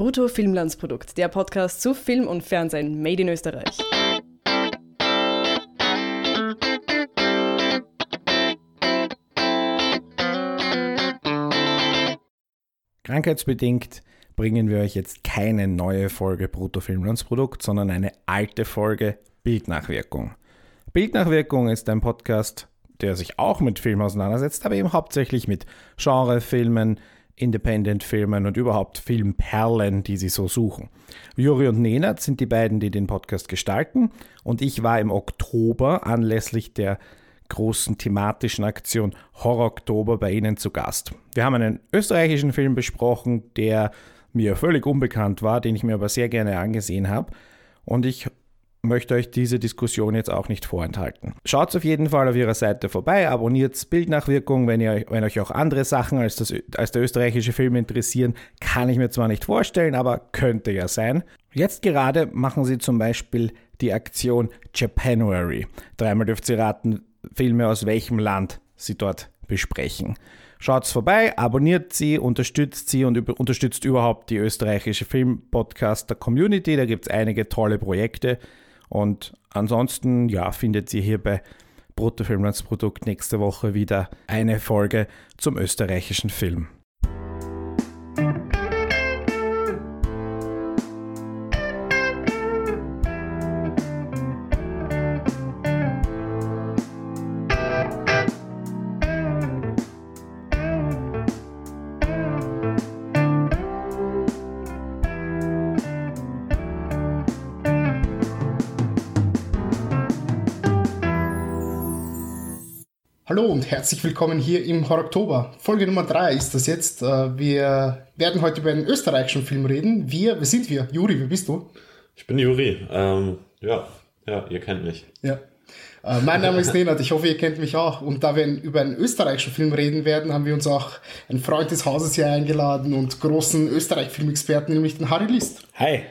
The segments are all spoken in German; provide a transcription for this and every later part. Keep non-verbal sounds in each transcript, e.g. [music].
Brutto Filmlandsprodukt, der Podcast zu Film und Fernsehen made in Österreich. Krankheitsbedingt bringen wir euch jetzt keine neue Folge Brutto Filmlandsprodukt, sondern eine alte Folge Bildnachwirkung. Bildnachwirkung ist ein Podcast, der sich auch mit Film auseinandersetzt, aber eben hauptsächlich mit Genrefilmen, Independent-Filmen und überhaupt Filmperlen, die sie so suchen. Juri und Nenad sind die beiden, die den Podcast gestalten und ich war im Oktober anlässlich der großen thematischen Aktion Horror Oktober bei Ihnen zu Gast. Wir haben einen österreichischen Film besprochen, der mir völlig unbekannt war, den ich mir aber sehr gerne angesehen habe. Und ich möchte euch diese Diskussion jetzt auch nicht vorenthalten. Schaut auf jeden Fall auf ihrer Seite vorbei, abonniert Bildnachwirkung, wenn, ihr, wenn euch auch andere Sachen als, das, als der österreichische Film interessieren, kann ich mir zwar nicht vorstellen, aber könnte ja sein. Jetzt gerade machen sie zum Beispiel die Aktion Japanuary. Dreimal dürft ihr raten, Filme aus welchem Land sie dort besprechen. Schaut's vorbei, abonniert sie, unterstützt sie und über, unterstützt überhaupt die österreichische Filmpodcaster-Community. Da gibt es einige tolle Projekte. Und ansonsten, ja, findet ihr hier bei Bruttofilmlandsprodukt nächste Woche wieder eine Folge zum österreichischen Film. Hallo und herzlich willkommen hier im Horror Folge Nummer 3 ist das jetzt. Äh, wir werden heute über einen österreichischen Film reden. Wir, wer sind wir? Juri, wer bist du? Ich bin Juri. Ähm, ja, ja, ihr kennt mich. Ja. Äh, mein Name ist Nenad, ich hoffe, ihr kennt mich auch. Und da wir über einen österreichischen Film reden werden, haben wir uns auch einen Freund des Hauses hier eingeladen und großen Österreich-Filmexperten, nämlich den Harry List. Hi.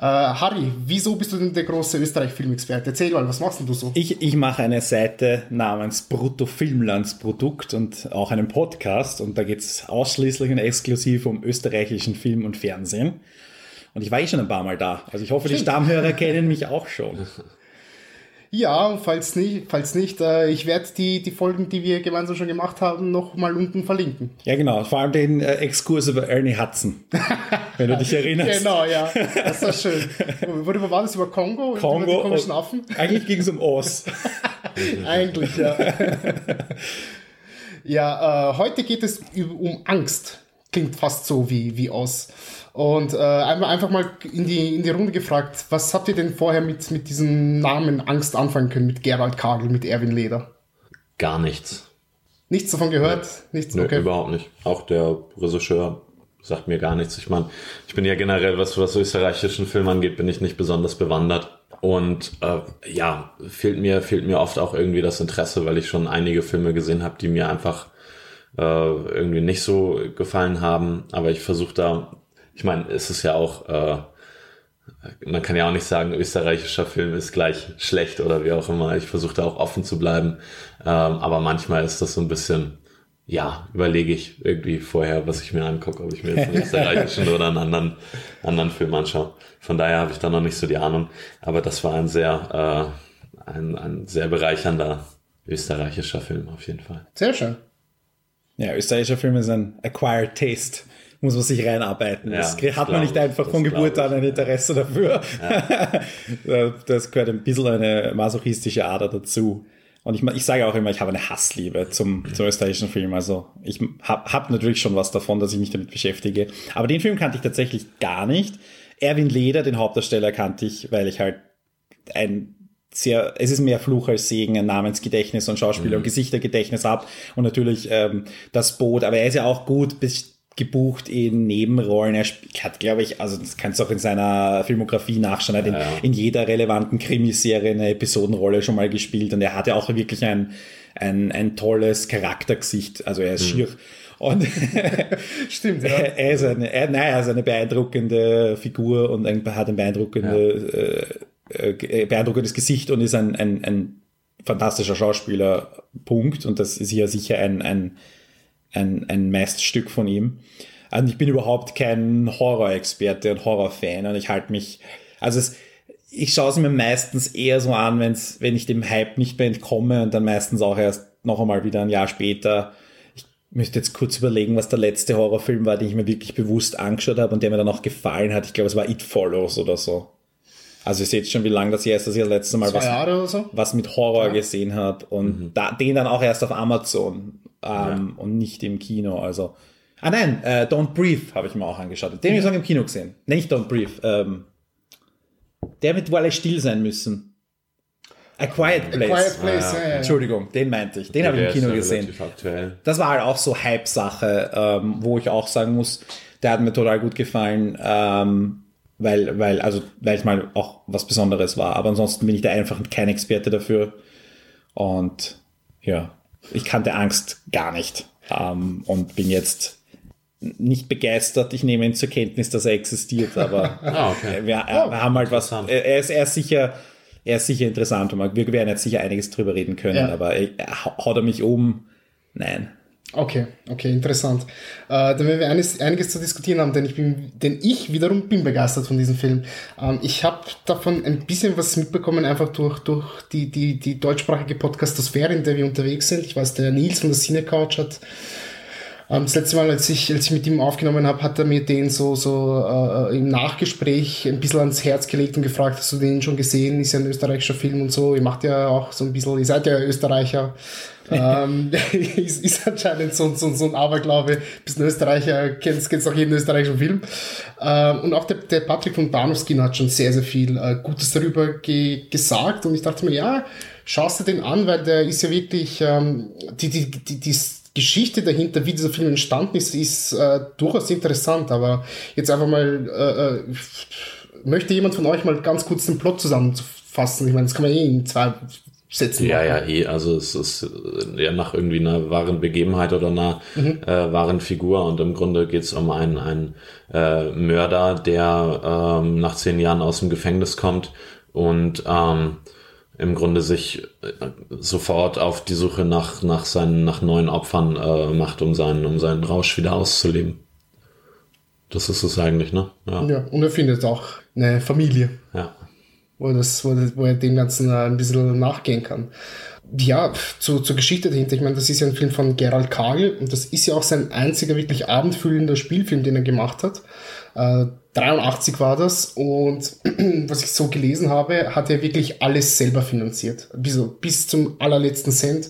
Äh, Harry, wieso bist du denn der große Österreich-Filmexperte? Erzähl mal, was machst denn du so? Ich, ich mache eine Seite namens Brutto Filmlandsprodukt und auch einen Podcast und da geht es ausschließlich und exklusiv um österreichischen Film und Fernsehen. Und ich war eh schon ein paar Mal da. Also ich hoffe, Stimmt. die Stammhörer kennen mich auch schon. [laughs] Ja, falls nicht, falls nicht, äh, ich werde die, die Folgen, die wir gemeinsam schon gemacht haben, noch mal unten verlinken. Ja, genau. Vor allem den äh, Exkurs über Ernie Hudson. wenn du dich [laughs] erinnerst. Genau, ja. Das war [laughs] schön. Worüber war das? Über Kongo? Kongo. Über die komischen Affen? Eigentlich ging es um Oz. [laughs] eigentlich, ja. ja, äh, heute geht es um Angst. Klingt fast so wie, wie Oz. Und äh, einfach mal in die, in die Runde gefragt, was habt ihr denn vorher mit, mit diesem Namen Angst anfangen können, mit Gerald Kagel, mit Erwin Leder? Gar nichts. Nichts davon gehört? Nee. Nichts? Nee, okay. überhaupt nicht. Auch der Regisseur sagt mir gar nichts. Ich meine, ich bin ja generell, was, was österreichischen Film angeht, bin ich nicht besonders bewandert. Und äh, ja, fehlt mir, fehlt mir oft auch irgendwie das Interesse, weil ich schon einige Filme gesehen habe, die mir einfach äh, irgendwie nicht so gefallen haben. Aber ich versuche da ich meine, es ist ja auch, äh, man kann ja auch nicht sagen, österreichischer Film ist gleich schlecht oder wie auch immer. Ich versuche da auch offen zu bleiben. Ähm, aber manchmal ist das so ein bisschen, ja, überlege ich irgendwie vorher, was ich mir angucke, ob ich mir jetzt einen [laughs] österreichischen oder einen anderen, anderen Film anschaue. Von daher habe ich da noch nicht so die Ahnung. Aber das war ein sehr, äh, ein, ein sehr bereichernder österreichischer Film auf jeden Fall. Sehr schön. Ja, österreichischer Film ist ein acquired taste muss man sich reinarbeiten. Ja, das hat man nicht einfach von Geburt an ein Interesse dafür. Ja. [laughs] das gehört ein bisschen eine masochistische Ader dazu. Und ich, ich sage auch immer, ich habe eine Hassliebe zum, zum österreichischen Film. Also ich habe hab natürlich schon was davon, dass ich mich damit beschäftige. Aber den Film kannte ich tatsächlich gar nicht. Erwin Leder, den Hauptdarsteller, kannte ich, weil ich halt ein sehr, es ist mehr Fluch als Segen, ein Namensgedächtnis und Schauspieler- mhm. und Gesichtergedächtnis ab. Und natürlich ähm, das Boot, aber er ist ja auch gut bis gebucht in Nebenrollen. Er hat, glaube ich, also das kannst du auch in seiner Filmografie nachschauen, er hat ja. in, in, jeder relevanten Krimiserie eine Episodenrolle schon mal gespielt und er hat ja auch wirklich ein, ein, ein tolles Charaktergesicht. Also er ist mhm. schier. Und [laughs] Stimmt, ja. er, ist eine, er, nein, er ist eine beeindruckende Figur und ein, hat ein beeindruckende, ja. äh, äh, beeindruckendes Gesicht und ist ein, ein, ein fantastischer Schauspieler. Punkt. Und das ist hier sicher ein, ein ein, ein Meisterstück von ihm. Und ich bin überhaupt kein Horror-Experte und Horror-Fan und ich halte mich, also es, ich schaue es mir meistens eher so an, wenn's, wenn ich dem Hype nicht mehr entkomme und dann meistens auch erst noch einmal wieder ein Jahr später. Ich müsste jetzt kurz überlegen, was der letzte Horrorfilm war, den ich mir wirklich bewusst angeschaut habe und der mir dann auch gefallen hat. Ich glaube, es war It Follows oder so. Also ihr seht schon, wie lange das hier ist, dass ich das letzte Mal was, Jahre oder so? was mit Horror gesehen habe und da, den dann auch erst auf Amazon ähm, und nicht im Kino. Also ah nein, äh, Don't Breathe habe ich mir auch angeschaut. Den habe ich sogar im Kino gesehen. Nee, nicht Don't Breathe. Ähm, der mit, wo alle still sein müssen. A Quiet Place. Quiet Place, ja, ja, ja. Entschuldigung, den meinte ich. Den habe ich im Kino ja gesehen. aktuell. Das war halt auch so Hype-Sache, ähm, wo ich auch sagen muss, der hat mir total gut gefallen, ähm, weil, weil, also, weil es mal auch was Besonderes war. Aber ansonsten bin ich da einfach kein Experte dafür. Und ja, ich kannte Angst gar nicht. Ähm, und bin jetzt nicht begeistert. Ich nehme ihn zur Kenntnis, dass er existiert, aber [laughs] Ah, okay. wir, äh, wir haben halt was. Er er ist, er ist sicher, er ist sicher interessant und wir werden jetzt sicher einiges drüber reden können, Ja. aber äh, haut er mich um? Nein. Okay, okay, interessant. Äh, dann werden wir eines, einiges zu diskutieren haben, denn ich bin, denn ich wiederum bin begeistert von diesem Film. Ähm, ich habe davon ein bisschen was mitbekommen, einfach durch, durch die, die, die deutschsprachige Podcastosphäre, in der wir unterwegs sind. Ich weiß, der Nils von der Cine Couch hat das letzte Mal, als ich, als ich mit ihm aufgenommen habe, hat er mir den so, so äh, im Nachgespräch ein bisschen ans Herz gelegt und gefragt, hast du den schon gesehen? Ist ja ein österreichischer Film und so. Ihr macht ja auch so ein bisschen, ihr seid ja Österreicher. [laughs] ähm, [laughs] ist, ist anscheinend so, so, so ein Aberglaube. Bist ein Österreicher, kennst, kennst auch jeden österreichischen Film. Ähm, und auch der, der Patrick von Bahnhofskin hat schon sehr, sehr viel äh, Gutes darüber ge gesagt. Und ich dachte mir, ja, schaust du den an, weil der ist ja wirklich, ähm, die, die, die, die Geschichte dahinter, wie dieser Film entstanden ist, ist äh, durchaus interessant. Aber jetzt einfach mal, äh, äh, möchte jemand von euch mal ganz kurz den Plot zusammenfassen? Ich meine, das kann man eh in zwei Sätzen Ja, machen. ja, eh. Also es ist äh, ja nach irgendwie einer wahren Begebenheit oder einer Mhm. äh, wahren Figur und im Grunde geht es um einen, einen äh, Mörder, der ähm, nach zehn Jahren aus dem Gefängnis kommt und ähm, im Grunde sich äh, sofort auf die Suche nach, nach seinen, nach neuen Opfern äh, macht, um seinen, um seinen Rausch wieder auszuleben. Das ist es eigentlich, ne? Ja. Ja, und er findet auch eine Familie. ja. wo, das, wo, wo er dem Ganzen äh, ein bisschen nachgehen kann. Ja, zu, zur Geschichte dahinter. Ich meine, das ist ja ein Film von Gerald Kagel und das ist ja auch sein einziger wirklich abendfüllender Spielfilm, den er gemacht hat. Äh, 83 war das und [clears throat] was ich so gelesen habe, hat er wirklich alles selber finanziert. Bis, bis zum allerletzten Cent.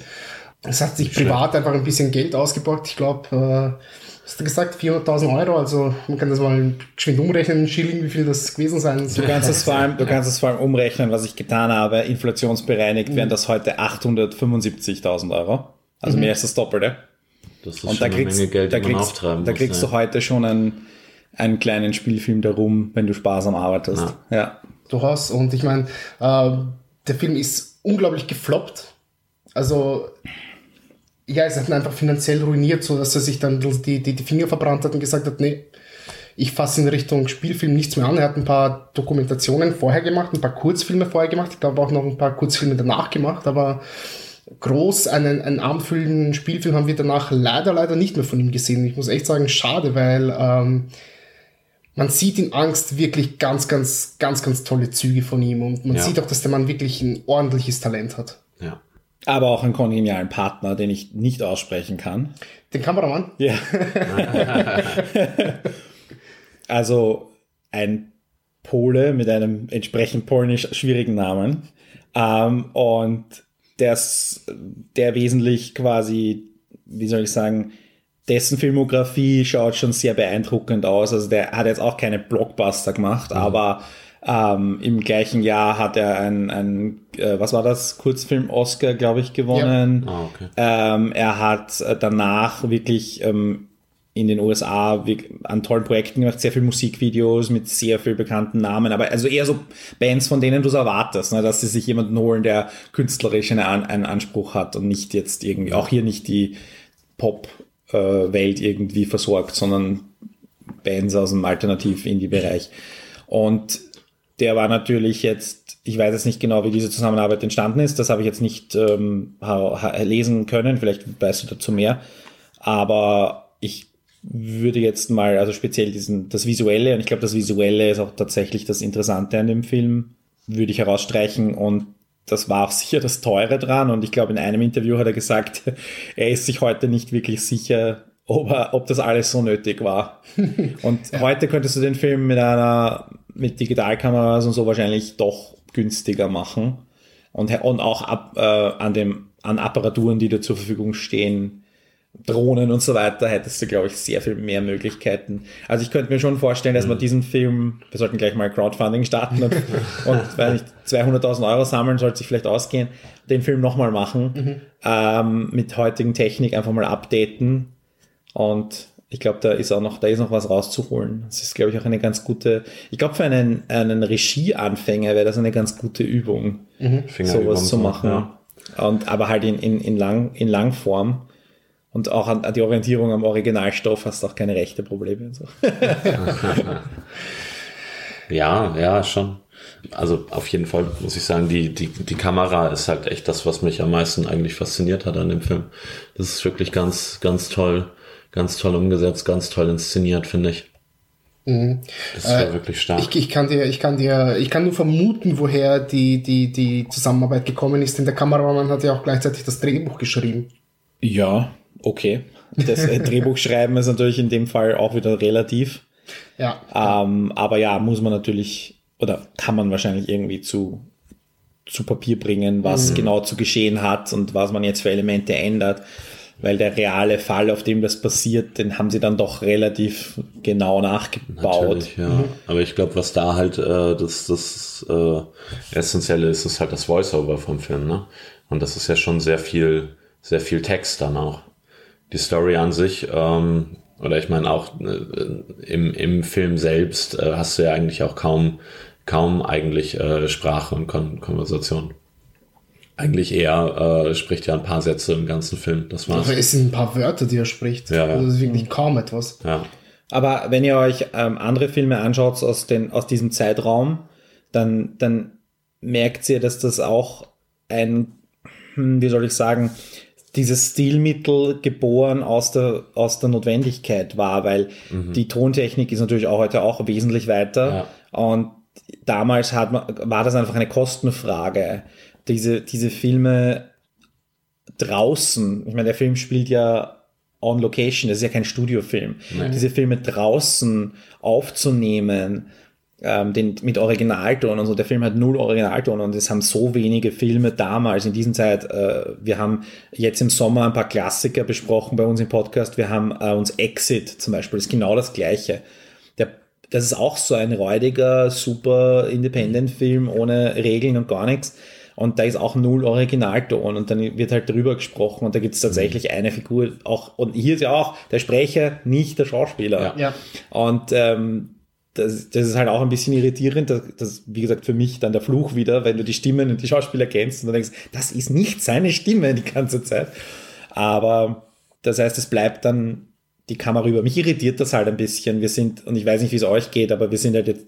Es hat sich privat einfach ein bisschen Geld ausgeborgt. Ich glaube, äh, hast du gesagt, 400.000 Euro. Also man kann das mal geschwind umrechnen, in Schilling, wie viel das gewesen sein soll. Du kannst es vor allem, du kannst es vor allem umrechnen, was ich getan habe. Inflationsbereinigt wären das heute 875.000 Euro. Also mehr als das Doppelte. Das ist Und schon da eine kriegst, Menge Geld, da die man kriegst, auftreiben da muss. kriegst ja. du heute schon einen, einen kleinen Spielfilm darum, wenn du sparsam arbeitest. Ja. durchaus. Und ich meine, äh, der Film ist unglaublich gefloppt. Also, ja, es hat ihn einfach finanziell ruiniert, so dass er sich dann die, die, die Finger verbrannt hat und gesagt hat, nee, ich fasse in Richtung Spielfilm nichts mehr an. Er hat ein paar Dokumentationen vorher gemacht, ein paar Kurzfilme vorher gemacht, ich glaube auch noch ein paar Kurzfilme danach gemacht, aber groß einen, einen abendfüllenden Spielfilm haben wir danach leider, leider nicht mehr von ihm gesehen. Ich muss echt sagen, schade, weil ähm, man sieht in Angst wirklich ganz, ganz, ganz, ganz tolle Züge von ihm und man Ja. sieht auch, dass der Mann wirklich ein ordentliches Talent hat. Ja. Aber auch einen kongenialen Partner, den ich nicht aussprechen kann. Den Kameramann? Ja. [laughs] also ein Pole mit einem entsprechend polnisch schwierigen Namen. Ähm, und das, der wesentlich quasi, wie soll ich sagen, dessen Filmografie schaut schon sehr beeindruckend aus. Also der hat jetzt auch keine Blockbuster gemacht, aber ähm, im gleichen Jahr hat er ein, ein äh, was war das, Kurzfilm Oscar, glaube ich, gewonnen. Ah, okay. Ähm, er hat äh, danach wirklich ähm, in den USA an tollen Projekten gemacht, sehr viel Musikvideos mit sehr viel bekannten Namen, aber also eher so Bands, von denen du es erwartest, ne, dass sie sich jemanden holen, der künstlerisch eine, An- einen Anspruch hat und nicht jetzt irgendwie, auch hier nicht die Pop-Welt irgendwie versorgt, sondern Bands aus dem Alternativ-Indie-Bereich. Und der war natürlich jetzt, ich weiß jetzt nicht genau, wie diese Zusammenarbeit entstanden ist, das habe ich jetzt nicht ähm, lesen können, vielleicht weißt du dazu mehr, aber ich würde jetzt mal, also speziell diesen, das Visuelle, und ich glaube, das Visuelle ist auch tatsächlich das Interessante an dem Film, würde ich herausstreichen und das war auch sicher das Teure dran und ich glaube, in einem Interview hat er gesagt, [laughs] er ist sich heute nicht wirklich sicher, ob, er, ob das alles so nötig war. [laughs] Und ja. heute könntest du den Film mit einer, mit Digitalkameras und so wahrscheinlich doch günstiger machen und, und auch ab, äh, an dem, an Apparaturen, die dir zur Verfügung stehen, Drohnen und so weiter, hättest du, glaube ich, sehr viel mehr Möglichkeiten. Also ich könnte mir schon vorstellen, dass man mhm. diesen Film, wir sollten gleich mal Crowdfunding starten und, [laughs] und weil nicht 200.000 Euro sammeln, sollte sich vielleicht ausgehen, den Film nochmal machen, mhm. ähm, mit heutigen Technik einfach mal updaten und ich glaube, da ist auch noch, da ist noch was rauszuholen. Das ist, glaube ich, auch eine ganz gute, ich glaube, für einen, einen Regieanfänger wäre das eine ganz gute Übung, mhm. sowas zu machen. Ja. Und, aber halt in, in, in, Lang, in Langform. Und auch an, an, die Orientierung am Originalstoff hast du auch keine rechte Probleme. So. [laughs] ja, ja, schon. Also auf jeden Fall muss ich sagen, die, die, die Kamera ist halt echt das, was mich am meisten eigentlich fasziniert hat an dem Film. Das ist wirklich ganz, ganz toll, ganz toll umgesetzt, ganz toll inszeniert, finde ich. Mhm. Das war äh, wirklich stark. Ich, ich, kann dir, ich kann dir, ich kann nur vermuten, woher die, die, die Zusammenarbeit gekommen ist, denn der Kameramann hat ja auch gleichzeitig das Drehbuch geschrieben. Ja, okay. Das äh, Drehbuchschreiben ist natürlich in dem Fall auch wieder relativ. Ja. Ähm, aber ja, muss man natürlich, oder kann man wahrscheinlich irgendwie zu, zu Papier bringen, was mhm. genau zu geschehen hat und was man jetzt für Elemente ändert. Weil der reale Fall, auf dem das passiert, den haben sie dann doch relativ genau nachgebaut. Natürlich, ja. Mhm. Aber ich glaube, was da halt äh, das, das äh, Essentielle ist, ist halt das Voiceover vom Film, ne? Und das ist ja schon sehr viel, sehr viel Text dann auch die Story an sich, ähm, oder ich meine auch äh, im, im Film selbst äh, hast du ja eigentlich auch kaum, kaum eigentlich äh, Sprache und Kon Konversation. Eigentlich eher äh, spricht ja ein paar Sätze im ganzen Film. Das war's. Aber es sind ein paar Wörter, die er spricht. Ja, ja. Also ist wirklich kaum etwas. Ja. Aber wenn ihr euch ähm, andere Filme anschaut aus, den, aus diesem Zeitraum, dann, dann merkt ihr, dass das auch ein, hm, wie soll ich sagen, dieses Stilmittel geboren aus der, aus der Notwendigkeit war, weil mhm. die Tontechnik ist natürlich auch heute auch wesentlich weiter. Ja. Und damals hat man, war das einfach eine Kostenfrage. Diese, diese Filme draußen, ich meine, der Film spielt ja on location, das ist ja kein Studiofilm. Diese Filme draußen aufzunehmen, ähm, den, mit Originalton und so. Der Film hat null Originalton und es haben so wenige Filme damals in dieser Zeit. Äh, wir haben jetzt im Sommer ein paar Klassiker besprochen bei uns im Podcast. Wir haben äh, uns Exit zum Beispiel, das ist genau das Gleiche. Der, das ist auch so ein räudiger, super Independent-Film ohne Regeln und gar nichts. Und da ist auch null Originalton und dann wird halt drüber gesprochen und da gibt es tatsächlich mhm. eine Figur auch, und hier ist ja auch der Sprecher, nicht der Schauspieler. Ja. ja. Und ähm, das, das ist halt auch ein bisschen irritierend. Das, das, wie gesagt, für mich dann der Fluch wieder, wenn du die Stimmen und die Schauspieler kennst und dann denkst, das ist nicht seine Stimme die ganze Zeit. Aber das heißt, es bleibt dann die Kamera über. Mich irritiert das halt ein bisschen. Wir sind, und ich weiß nicht, wie es euch geht, aber wir sind halt jetzt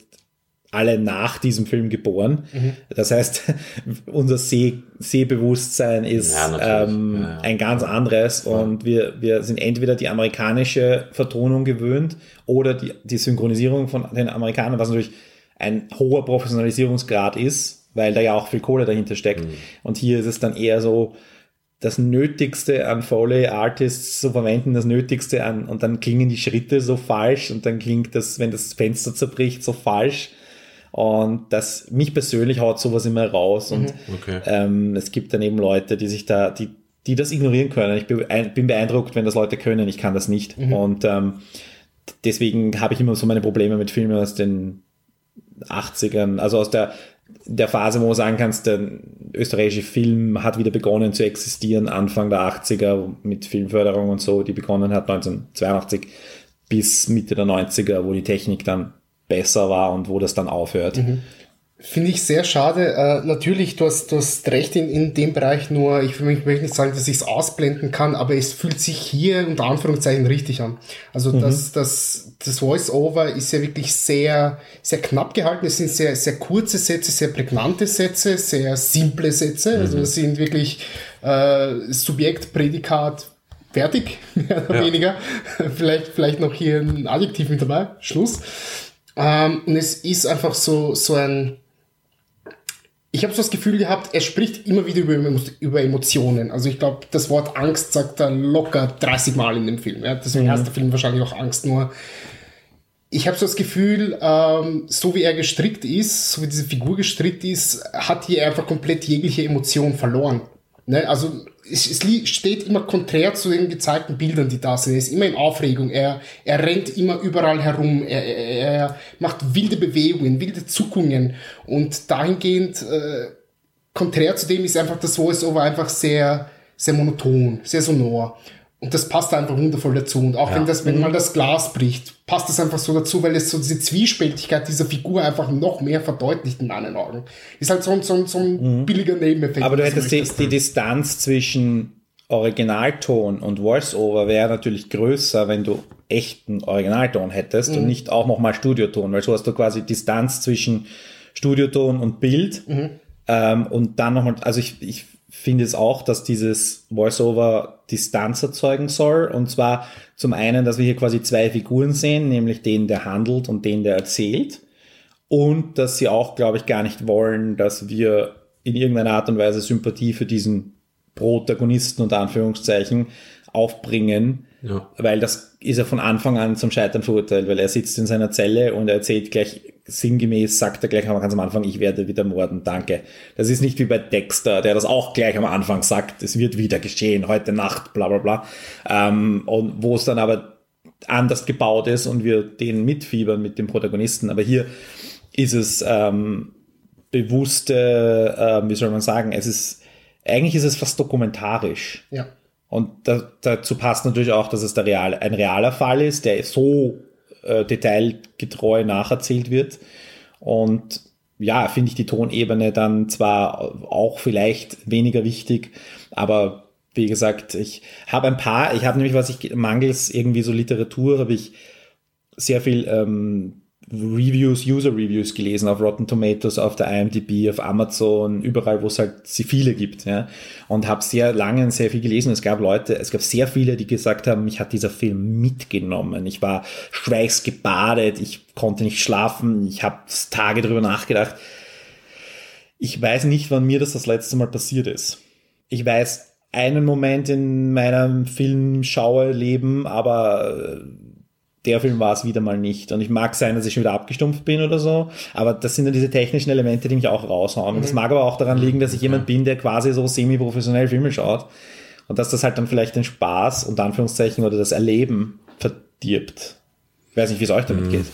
alle nach diesem Film geboren. Mhm. Das heißt, [laughs] unser Seh Sehbewusstsein ist ja, ähm, ja, ja. ein ganz anderes und wir, wir sind entweder die amerikanische Vertonung gewöhnt oder die, die Synchronisierung von den Amerikanern, was natürlich ein hoher Professionalisierungsgrad ist, weil da ja auch viel Kohle dahinter steckt. Mhm. Und hier ist es dann eher so, das Nötigste an Foley Artists zu verwenden, das Nötigste an, und dann klingen die Schritte so falsch und dann klingt das, wenn das Fenster zerbricht, so falsch. Und das, mich persönlich haut sowas immer raus. Und mhm. okay. ähm, es gibt dann eben Leute, die sich da, die, die das ignorieren können. Ich bin beeindruckt, wenn das Leute können, ich kann das nicht. Mhm. Und ähm, deswegen habe ich immer so meine Probleme mit Filmen aus den 80ern, also aus der, der Phase, wo du sagen kannst, der österreichische Film hat wieder begonnen zu existieren, Anfang der 80er mit Filmförderung und so, die begonnen hat 1982 bis Mitte der 90er, wo die Technik dann besser war und wo das dann aufhört. Mhm. Finde ich sehr schade. Äh, natürlich, du hast, du hast recht in, in dem Bereich, nur ich, ich möchte nicht sagen, dass ich es ausblenden kann, aber es fühlt sich hier unter Anführungszeichen richtig an. Also mhm. das, das, das Voice-Over ist ja wirklich sehr, sehr knapp gehalten. Es sind sehr, sehr kurze Sätze, sehr prägnante Sätze, sehr simple Sätze. Also mhm. Also es sind wirklich äh, Subjekt, Prädikat, fertig, [laughs] mehr oder Ja. weniger. vielleicht, vielleicht noch hier ein Adjektiv mit dabei, Schluss. Ähm, und es ist einfach so, so ein, ich habe so das Gefühl gehabt, er spricht immer wieder über, über Emotionen. Also ich glaube, das Wort Angst sagt er locker 30 Mal in dem Film. Ja? Deswegen heißt der Film wahrscheinlich auch Angst. Nur ich habe so das Gefühl, ähm, so wie er gestrickt ist, so wie diese Figur gestrickt ist, hat hier einfach komplett jegliche Emotion verloren. Ne? Also es, es steht immer konträr zu den gezeigten Bildern, die da sind. Er ist immer in Aufregung. Er, er rennt immer überall herum. Er, er, er macht wilde Bewegungen, wilde Zuckungen. Und dahingehend, äh, konträr zu dem ist einfach das Voice-Over einfach sehr, sehr monoton, sehr sonor. Und das passt einfach wundervoll dazu. Und auch wenn das, wenn mal das Glas bricht, passt das einfach so dazu, weil es so diese Zwiespältigkeit dieser Figur einfach noch mehr verdeutlicht in meinen Augen. Ist halt so, ein- so, ein- so ein billiger Nebeneffekt. Aber du hättest die, die Distanz zwischen Originalton und Voice-Over wäre natürlich größer, wenn du echten Originalton hättest und nicht auch nochmal Studioton, weil so hast du quasi Distanz zwischen Studioton und Bild. Ähm, und dann nochmal, also ich, ich finde es auch, dass dieses Voice-Over Distanz erzeugen soll. Und zwar zum einen, dass wir hier quasi zwei Figuren sehen, nämlich den, der handelt und den, der erzählt. Und dass sie auch, glaube ich, gar nicht wollen, dass wir in irgendeiner Art und Weise Sympathie für diesen Protagonisten unter Anführungszeichen aufbringen, Ja. weil das ist er von Anfang an zum Scheitern verurteilt, weil er sitzt in seiner Zelle und er erzählt gleich sinngemäß, sagt er gleich am- ganz am Anfang, ich werde wieder morden, danke. Das ist nicht wie bei Dexter, der das auch gleich am Anfang sagt, es wird wieder geschehen, heute Nacht, bla bla bla. Ähm, und wo es dann aber anders gebaut ist und wir den mitfiebern mit dem Protagonisten. Aber hier ist es ähm, bewusste, äh, wie soll man sagen, es ist, eigentlich ist es fast dokumentarisch. Ja. Und da, dazu passt natürlich auch, dass es der real, ein realer Fall ist, der so äh, detailgetreu nacherzählt wird. Und ja, finde ich die Tonebene dann zwar auch vielleicht weniger wichtig, aber wie gesagt, ich habe ein paar, ich habe nämlich, was ich mangels irgendwie so Literatur, habe ich sehr viel ähm, Reviews, User-Reviews gelesen auf Rotten Tomatoes, auf der IMDb, auf Amazon, überall, wo es halt viele gibt. Ja? Und habe sehr lange sehr viel gelesen. Es gab Leute, es gab sehr viele, die gesagt haben, mich hat dieser Film mitgenommen. Ich war schweißgebadet, ich konnte nicht schlafen, ich habe Tage drüber nachgedacht. Ich weiß nicht, wann mir das das letzte Mal passiert ist. Ich weiß einen Moment in meinem Filmschauerleben, aber äh, der Film war es wieder mal nicht. Und ich mag sein, dass ich schon wieder abgestumpft bin oder so, aber das sind dann diese technischen Elemente, die mich auch raushauen. Und das mag aber auch daran liegen, dass ich jemand bin, der quasi so semi-professionell Filme schaut. Und dass das halt dann vielleicht den Spaß, unter Anführungszeichen, oder das Erleben verdirbt. Ich weiß nicht, wie es euch damit geht.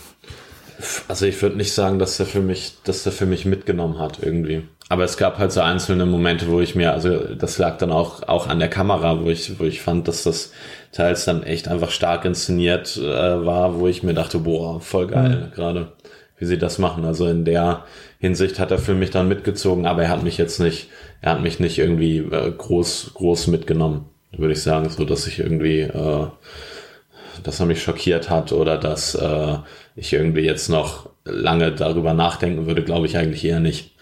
Also ich würde nicht sagen, dass der für mich, dass der für mich mitgenommen hat irgendwie. Aber es gab halt so einzelne Momente, wo ich mir, also das lag dann auch auch an der Kamera, wo ich, wo ich fand, dass das teils dann echt einfach stark inszeniert äh, war, wo ich mir dachte, boah, voll geil gerade, wie sie das machen. Also in der Hinsicht hat er für mich dann mitgezogen, aber er hat mich jetzt nicht, er hat mich nicht irgendwie äh, groß groß mitgenommen, würde ich sagen, so dass ich irgendwie äh, dass er mich schockiert hat oder dass äh, ich irgendwie jetzt noch lange darüber nachdenken würde, glaube ich eigentlich eher nicht.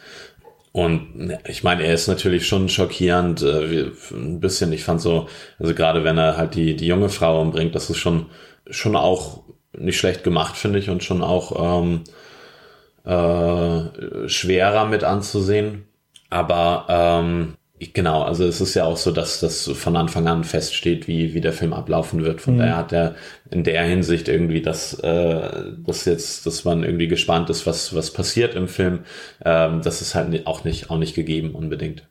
Und ne, ich meine, er ist natürlich schon schockierend, äh, ein bisschen. Ich fand so, also gerade wenn er halt die, die junge Frau umbringt, das ist schon, schon auch nicht schlecht gemacht, finde ich, und schon auch ähm, äh, schwerer mit anzusehen. Aber ähm, genau, also es ist ja auch so, dass das von Anfang an feststeht, wie, wie der Film ablaufen wird. Von daher hat er in der Hinsicht irgendwie das, äh, das jetzt, dass man irgendwie gespannt ist, was, was passiert im Film. Ähm, das ist halt auch nicht, auch nicht gegeben unbedingt.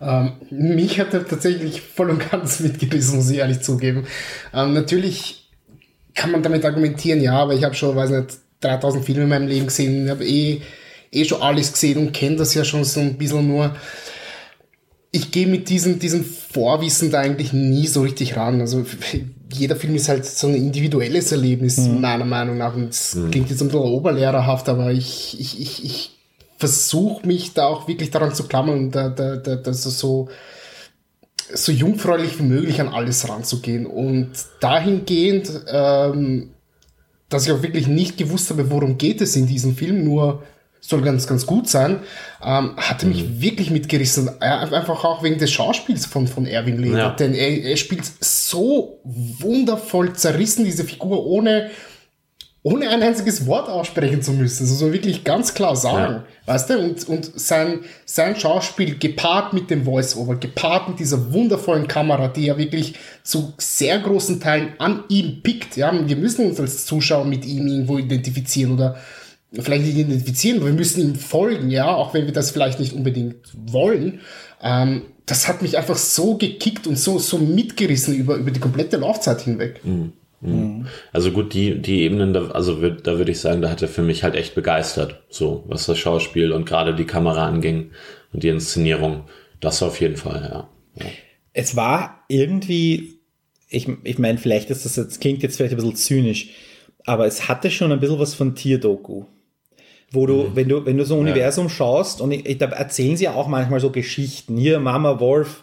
Ähm, mich hat er tatsächlich voll und ganz mitgerissen, muss ich ehrlich zugeben. Ähm, natürlich kann man damit argumentieren, ja, aber ich habe schon, weiß nicht, 3000 Filme in meinem Leben gesehen, habe eh, eh schon alles gesehen und kenne das ja schon so ein bisschen nur. Ich gehe mit diesem, diesem Vorwissen da eigentlich nie so richtig ran. Also jeder Film ist halt so ein individuelles Erlebnis, meiner Meinung nach. Und es klingt jetzt ein bisschen oberlehrerhaft, aber ich, ich, ich, ich versuche mich da auch wirklich daran zu klammern und da, da, da, da so, so, so jungfräulich wie möglich an alles ranzugehen. Und dahingehend, ähm, dass ich auch wirklich nicht gewusst habe, worum geht es in diesem Film, nur soll ganz, ganz gut sein, ähm, hatte mich Mhm. wirklich mitgerissen. Einfach auch wegen des Schauspiels von, von Erwin Lehner. Ja. Denn er, er spielt so wundervoll zerrissen, diese Figur, ohne, ohne ein einziges Wort aussprechen zu müssen. Das muss man wirklich ganz klar sagen. Weißt du? Und, und sein, sein Schauspiel gepaart mit dem Voice-Over, gepaart mit dieser wundervollen Kamera, die ja wirklich zu sehr großen Teilen an ihm pickt. Ja? Wir müssen uns als Zuschauer mit ihm irgendwo identifizieren oder vielleicht nicht identifizieren, aber wir müssen ihm folgen, ja, auch wenn wir das vielleicht nicht unbedingt wollen. Ähm, das hat mich einfach so gekickt und so, so mitgerissen über, über die komplette Laufzeit hinweg. Also gut, die, die Ebenen, da, also da würde ich sagen, da hat er für mich halt echt begeistert, so was das Schauspiel und gerade die Kamera anging und die Inszenierung. Das auf jeden Fall, ja. ja. es war irgendwie, ich, ich meine, vielleicht ist das jetzt, klingt jetzt vielleicht ein bisschen zynisch, aber es hatte schon ein bisschen was von Tierdoku. Wo du, wenn du, wenn du so ein Universum schaust, und ich, ich, da erzählen sie ja auch manchmal so Geschichten. Hier, Mama Wolf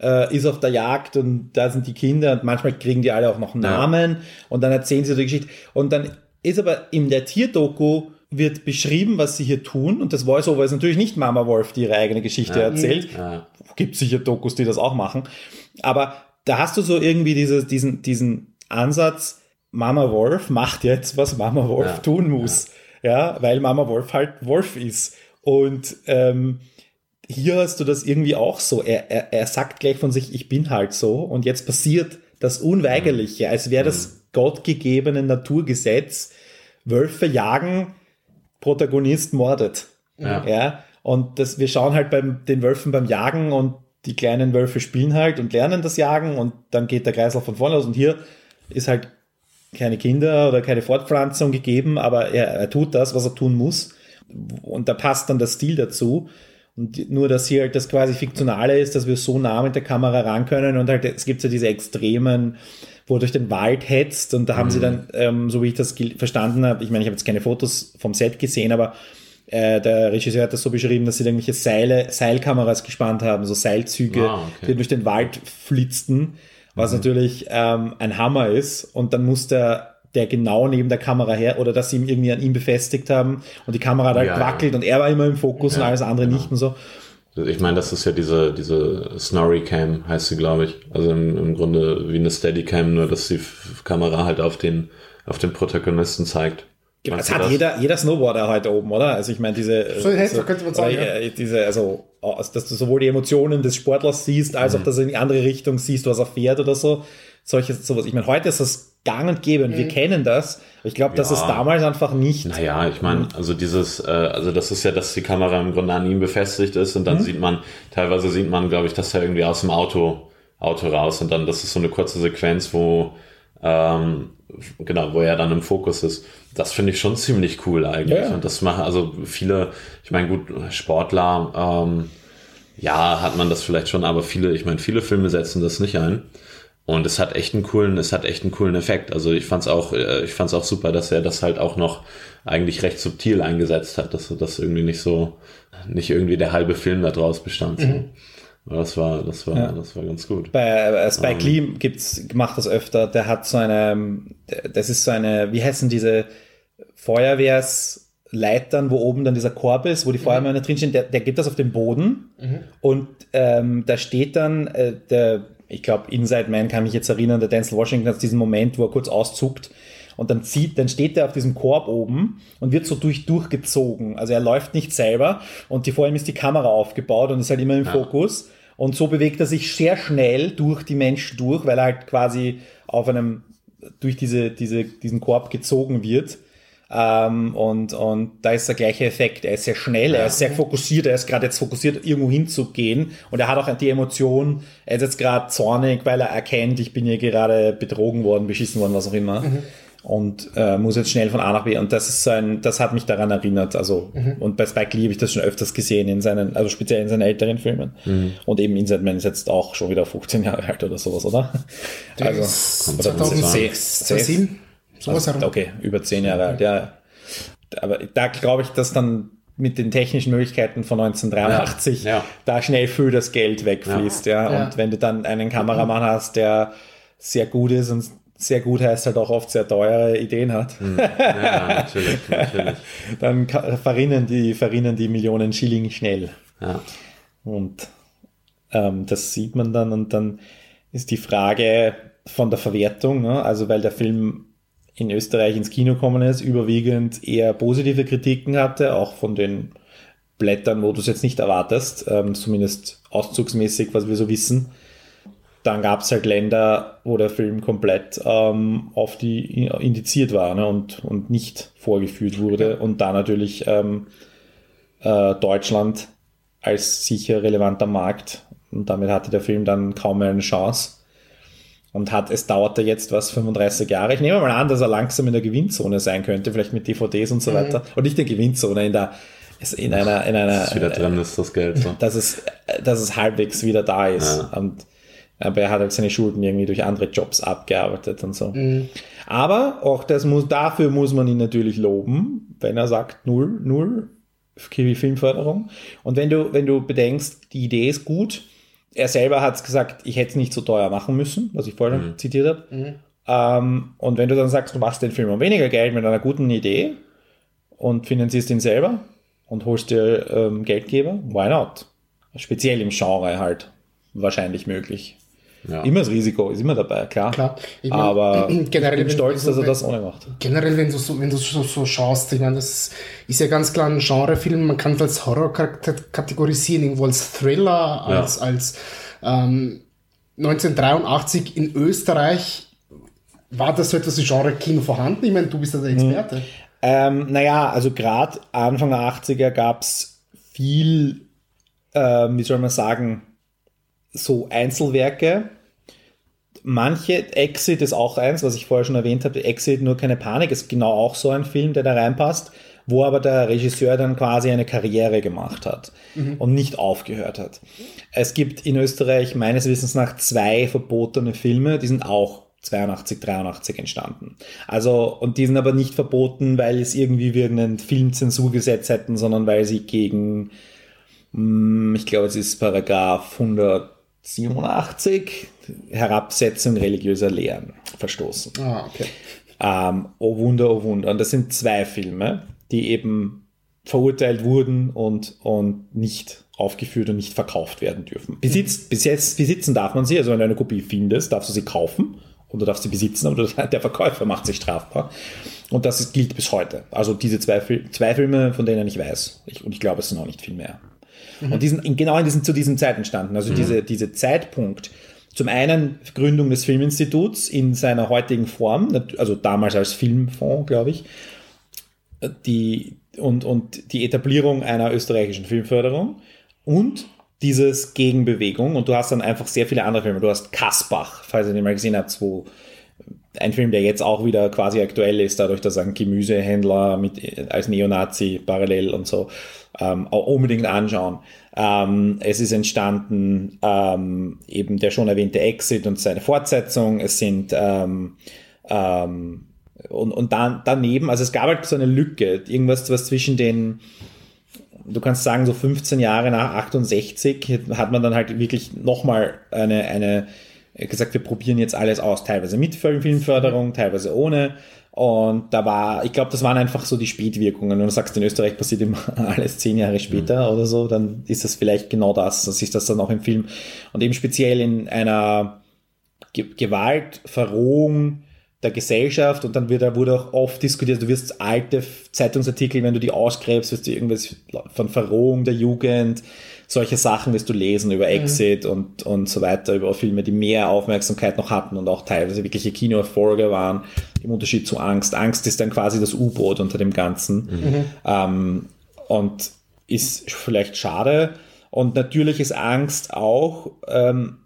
äh, ist auf der Jagd und da sind die Kinder und manchmal kriegen die alle auch noch Namen und dann erzählen sie so die Geschichte. Und dann ist aber in der Tierdoku wird beschrieben, was sie hier tun. Und das Voice-Over ist natürlich nicht Mama Wolf, die ihre eigene Geschichte erzählt. Ja. Gibt sicher Dokus, die das auch machen. Aber da hast du so irgendwie diese, diesen, diesen Ansatz, Mama Wolf macht jetzt, was Mama Wolf Ja. tun muss. Ja. weil Mama Wolf halt Wolf ist. Und ähm, hier hast du das irgendwie auch so. Er, er, er sagt gleich von sich, ich bin halt so. Und jetzt passiert das Unweigerliche, als wäre das gottgegebene Naturgesetz. Wölfe jagen, Protagonist mordet. Ja. Ja, und das, wir schauen halt beim, den Wölfen beim Jagen und die kleinen Wölfe spielen halt und lernen das Jagen und dann geht der Kreislauf von vorne aus und hier ist halt keine Kinder oder keine Fortpflanzung gegeben, aber er, er tut das, was er tun muss und da passt dann der Stil dazu. Und nur, dass hier halt das quasi Fiktionale ist, dass wir so nah mit der Kamera ran können und halt, es gibt ja diese Extremen, wo er durch den Wald hetzt und da haben sie dann, ähm, so wie ich das verstanden habe, ich meine, ich habe jetzt keine Fotos vom Set gesehen, aber äh, der Regisseur hat das so beschrieben, dass sie irgendwelche Seile, Seilkameras gespannt haben, so Seilzüge, Ah, okay. die durch den Wald flitzten, was natürlich ähm, ein Hammer ist. Und dann muss der, der genau neben der Kamera her oder dass sie ihn irgendwie an ihm befestigt haben und die Kamera halt Ja, gewackelt und er war immer im Fokus und Ja, alles andere nicht und so. Ich meine, das ist ja diese, diese Snorri Cam, heißt sie, glaube ich. Also im, im Grunde wie eine Steadicam, nur dass die Kamera halt auf den, auf den Protagonisten zeigt. Meinst Das hat jeder, jeder Snowboarder heute oben, oder? Also ich meine, diese, So, hey, so könnte man sagen, oder, äh, diese, also, aus- dass du sowohl die Emotionen des Sportlers siehst, als Mhm. auch, dass du in die andere Richtung siehst, was er fährt oder so. Solche, sowas. Ich meine, heute ist das gang und gäbe und wir kennen das. Ich glaube, das Ja. ist damals einfach nicht. Naja, ich meine, also dieses, äh, also das ist ja, dass die Kamera im Grunde an ihm befestigt ist und dann sieht man, teilweise sieht man, glaube ich, dass er irgendwie aus dem Auto, Auto raus und dann, das ist so eine kurze Sequenz, wo, ähm, genau, wo er dann im Fokus ist. Das finde ich schon ziemlich cool eigentlich. Ja. Und das machen, also viele, ich meine, gut, Sportler, ähm, ja, hat man das vielleicht schon, aber viele, ich meine, viele Filme setzen das nicht ein. Und es hat echt einen coolen, es hat echt einen coolen Effekt. Also ich fand's auch, äh, ich fand's auch super, dass er das halt auch noch eigentlich recht subtil eingesetzt hat, dass das irgendwie nicht so, nicht irgendwie der halbe Film da draus bestand. So. Das war, das war, das war ganz gut. Bei äh, Spike Lee gibt's, macht das öfter. Der hat so eine, das ist so eine, wie heißen diese Feuerwehrsleitern, wo oben dann dieser Korb ist, wo die Feuerwehrmänner drinstehen, der, der gibt das auf den Boden und ähm, da steht dann äh, der, ich glaube, Inside Man kann mich jetzt erinnern, der Denzel Washington hat diesen Moment, wo er kurz auszuckt und dann zieht, dann steht er auf diesem Korb oben und wird so durch, durchgezogen. Also er läuft nicht selber und die, vor ihm ist die Kamera aufgebaut und ist halt immer im Fokus. Und so bewegt er sich sehr schnell durch die Menschen durch, weil er halt quasi auf einem, durch diese, diese, diesen Korb gezogen wird. Ähm, und, und da ist der gleiche Effekt. Er ist sehr schnell, er ist sehr fokussiert, er ist gerade jetzt fokussiert, irgendwo hinzugehen. Und er hat auch die Emotion, er ist jetzt gerade zornig, weil er erkennt, ich bin hier gerade betrogen worden, beschissen worden, was auch immer. Und äh, muss jetzt schnell von A nach B. Und das ist so ein, das hat mich daran erinnert. Also, und bei Spike Lee habe ich das schon öfters gesehen in seinen, also speziell in seinen älteren Filmen. Und eben Inside Man ist jetzt auch schon wieder 15 Jahre alt oder sowas, oder? Also, oder 2006, 2007, sowas herum. Okay, über zehn Jahre alt, ja. Aber da glaube ich, dass dann mit den technischen Möglichkeiten von 1983 Ja, ja. da schnell viel das Geld wegfließt, ja. Ja. Und wenn du dann einen Kameramann hast, der sehr gut ist und sehr gut heißt halt auch oft sehr teure Ideen hat, Ja, natürlich, [laughs] natürlich. dann verrinnen die, verrinnen die Millionen Schilling schnell. Ja. Und ähm, das sieht man dann und dann ist die Frage von der Verwertung, ne? also weil der Film in Österreich ins Kino gekommen ist, überwiegend eher positive Kritiken hatte, auch von den Blättern, wo du es jetzt nicht erwartest, ähm, zumindest auszugsmäßig, was wir so wissen. Dann gab es halt Länder, wo der Film komplett ähm, auf die indiziert war ne? und, und nicht vorgeführt wurde. Und da natürlich ähm, äh, Deutschland als sicher relevanter Markt. Und damit hatte der Film dann kaum mehr eine Chance. Und hat, es dauerte jetzt was, 35 Jahre. Ich nehme mal an, dass er langsam in der Gewinnzone sein könnte, vielleicht mit DVDs und so weiter. Und nicht in der Gewinnzone, in der, in einer, in einer, Ist wieder drin, ist das Geld so. dass es, dass es halbwegs wieder da ist. Ja. Und, aber er hat halt seine Schulden irgendwie durch andere Jobs abgearbeitet und so. Aber auch das muss, dafür muss man ihn natürlich loben, wenn er sagt null, null Filmförderung. Und wenn du, wenn du bedenkst, die Idee ist gut, er selber hat gesagt, ich hätte es nicht so teuer machen müssen, was ich vorher Mhm. zitiert habe. Ähm, und wenn du dann sagst, du machst den Film um weniger Geld mit einer guten Idee und finanzierst ihn selber und holst dir ähm, Geldgeber, why not? Speziell im Genre halt wahrscheinlich möglich. Ja. Immer das Risiko ist immer dabei, klar. Klar. Ich mein, Aber [clears throat] generell, ich bin wenn- stolz, dass er wenn- das ohne macht. Generell, wenn du so, wenn du so, so schaust, ich meine, das ist ja ganz klar ein Genrefilm, man kann es als Horror kate- kategorisieren, irgendwo als Thriller, als, als ähm, 1983 in Österreich war das so etwas wie Genre-Kino vorhanden? Ich meine, du bist ja der Experte. Ähm, naja, also gerade Anfang der 80er gab es viel, äh, wie soll man sagen, so Einzelwerke. Manche, Exit ist auch eins, was ich vorher schon erwähnt habe, Exit, nur keine Panik, ist genau auch so ein Film, der da reinpasst, wo aber der Regisseur dann quasi eine Karriere gemacht hat und nicht aufgehört hat. Es gibt in Österreich meines Wissens nach zwei verbotene Filme, die sind auch 82, 83 entstanden. Also, und die sind aber nicht verboten, weil es irgendwie wir einen Filmzensurgesetz hätten, sondern weil sie gegen, hm, ich glaube, es ist Paragraph 187, Herabsetzung religiöser Lehren verstoßen. Ah, okay. Ähm, oh Wunder, oh Wunder. Und das sind zwei Filme, die eben verurteilt wurden und, und nicht aufgeführt und nicht verkauft werden dürfen. Besitzt, bis jetzt besitzen darf man sie, also wenn du eine Kopie findest, darfst du sie kaufen du darfst sie besitzen, aber [laughs] der Verkäufer macht sich strafbar. Und das ist, gilt bis heute. Also diese zwei, zwei Filme, von denen ich weiß. Ich, und ich glaube, es sind auch nicht viel mehr. Und die sind in- genau in diesen, zu diesem Zeit entstanden. Also diese, diese Zeitpunkt, zum einen Gründung des Filminstituts in seiner heutigen Form, also damals als Filmfonds, glaube ich, die, und, und die Etablierung einer österreichischen Filmförderung und dieses Gegenbewegung. Und du hast dann einfach sehr viele andere Filme. Du hast Kasbach, falls ihr den mal gesehen habt, wo ein Film, der jetzt auch wieder quasi aktuell ist, dadurch, dass ein Gemüsehändler mit, als Neonazi parallel und so, ähm, auch unbedingt anschauen. Ähm, es ist entstanden ähm, eben der schon erwähnte Exit und seine Fortsetzung. Es sind ähm, ähm, und, und dann, daneben, also es gab halt so eine Lücke, irgendwas, was zwischen den, du kannst sagen, so 15 Jahre nach 68 hat man dann halt wirklich nochmal eine, eine, gesagt, wir probieren jetzt alles aus, teilweise mit Filmförderung, teilweise ohne. Und da war, ich glaube, das waren einfach so die Spätwirkungen. Wenn du sagst, in Österreich passiert immer [laughs] alles zehn Jahre später oder so, dann ist das vielleicht genau das. Das ist das dann auch im Film. Und eben speziell in einer Ge Gewalt, Verrohung der Gesellschaft und dann wird, wurde auch oft diskutiert, du wirst alte Zeitungsartikel, wenn du die ausgräbst, wirst du irgendwas von Verrohung der Jugend, solche Sachen wirst du lesen über Exit und, und so weiter, über Filme, die mehr Aufmerksamkeit noch hatten und auch teilweise wirkliche Kinoerfolge waren, im Unterschied zu Angst. Angst ist dann quasi das U-Boot unter dem Ganzen ähm, und ist vielleicht schade. Und natürlich ist Angst auch ähm,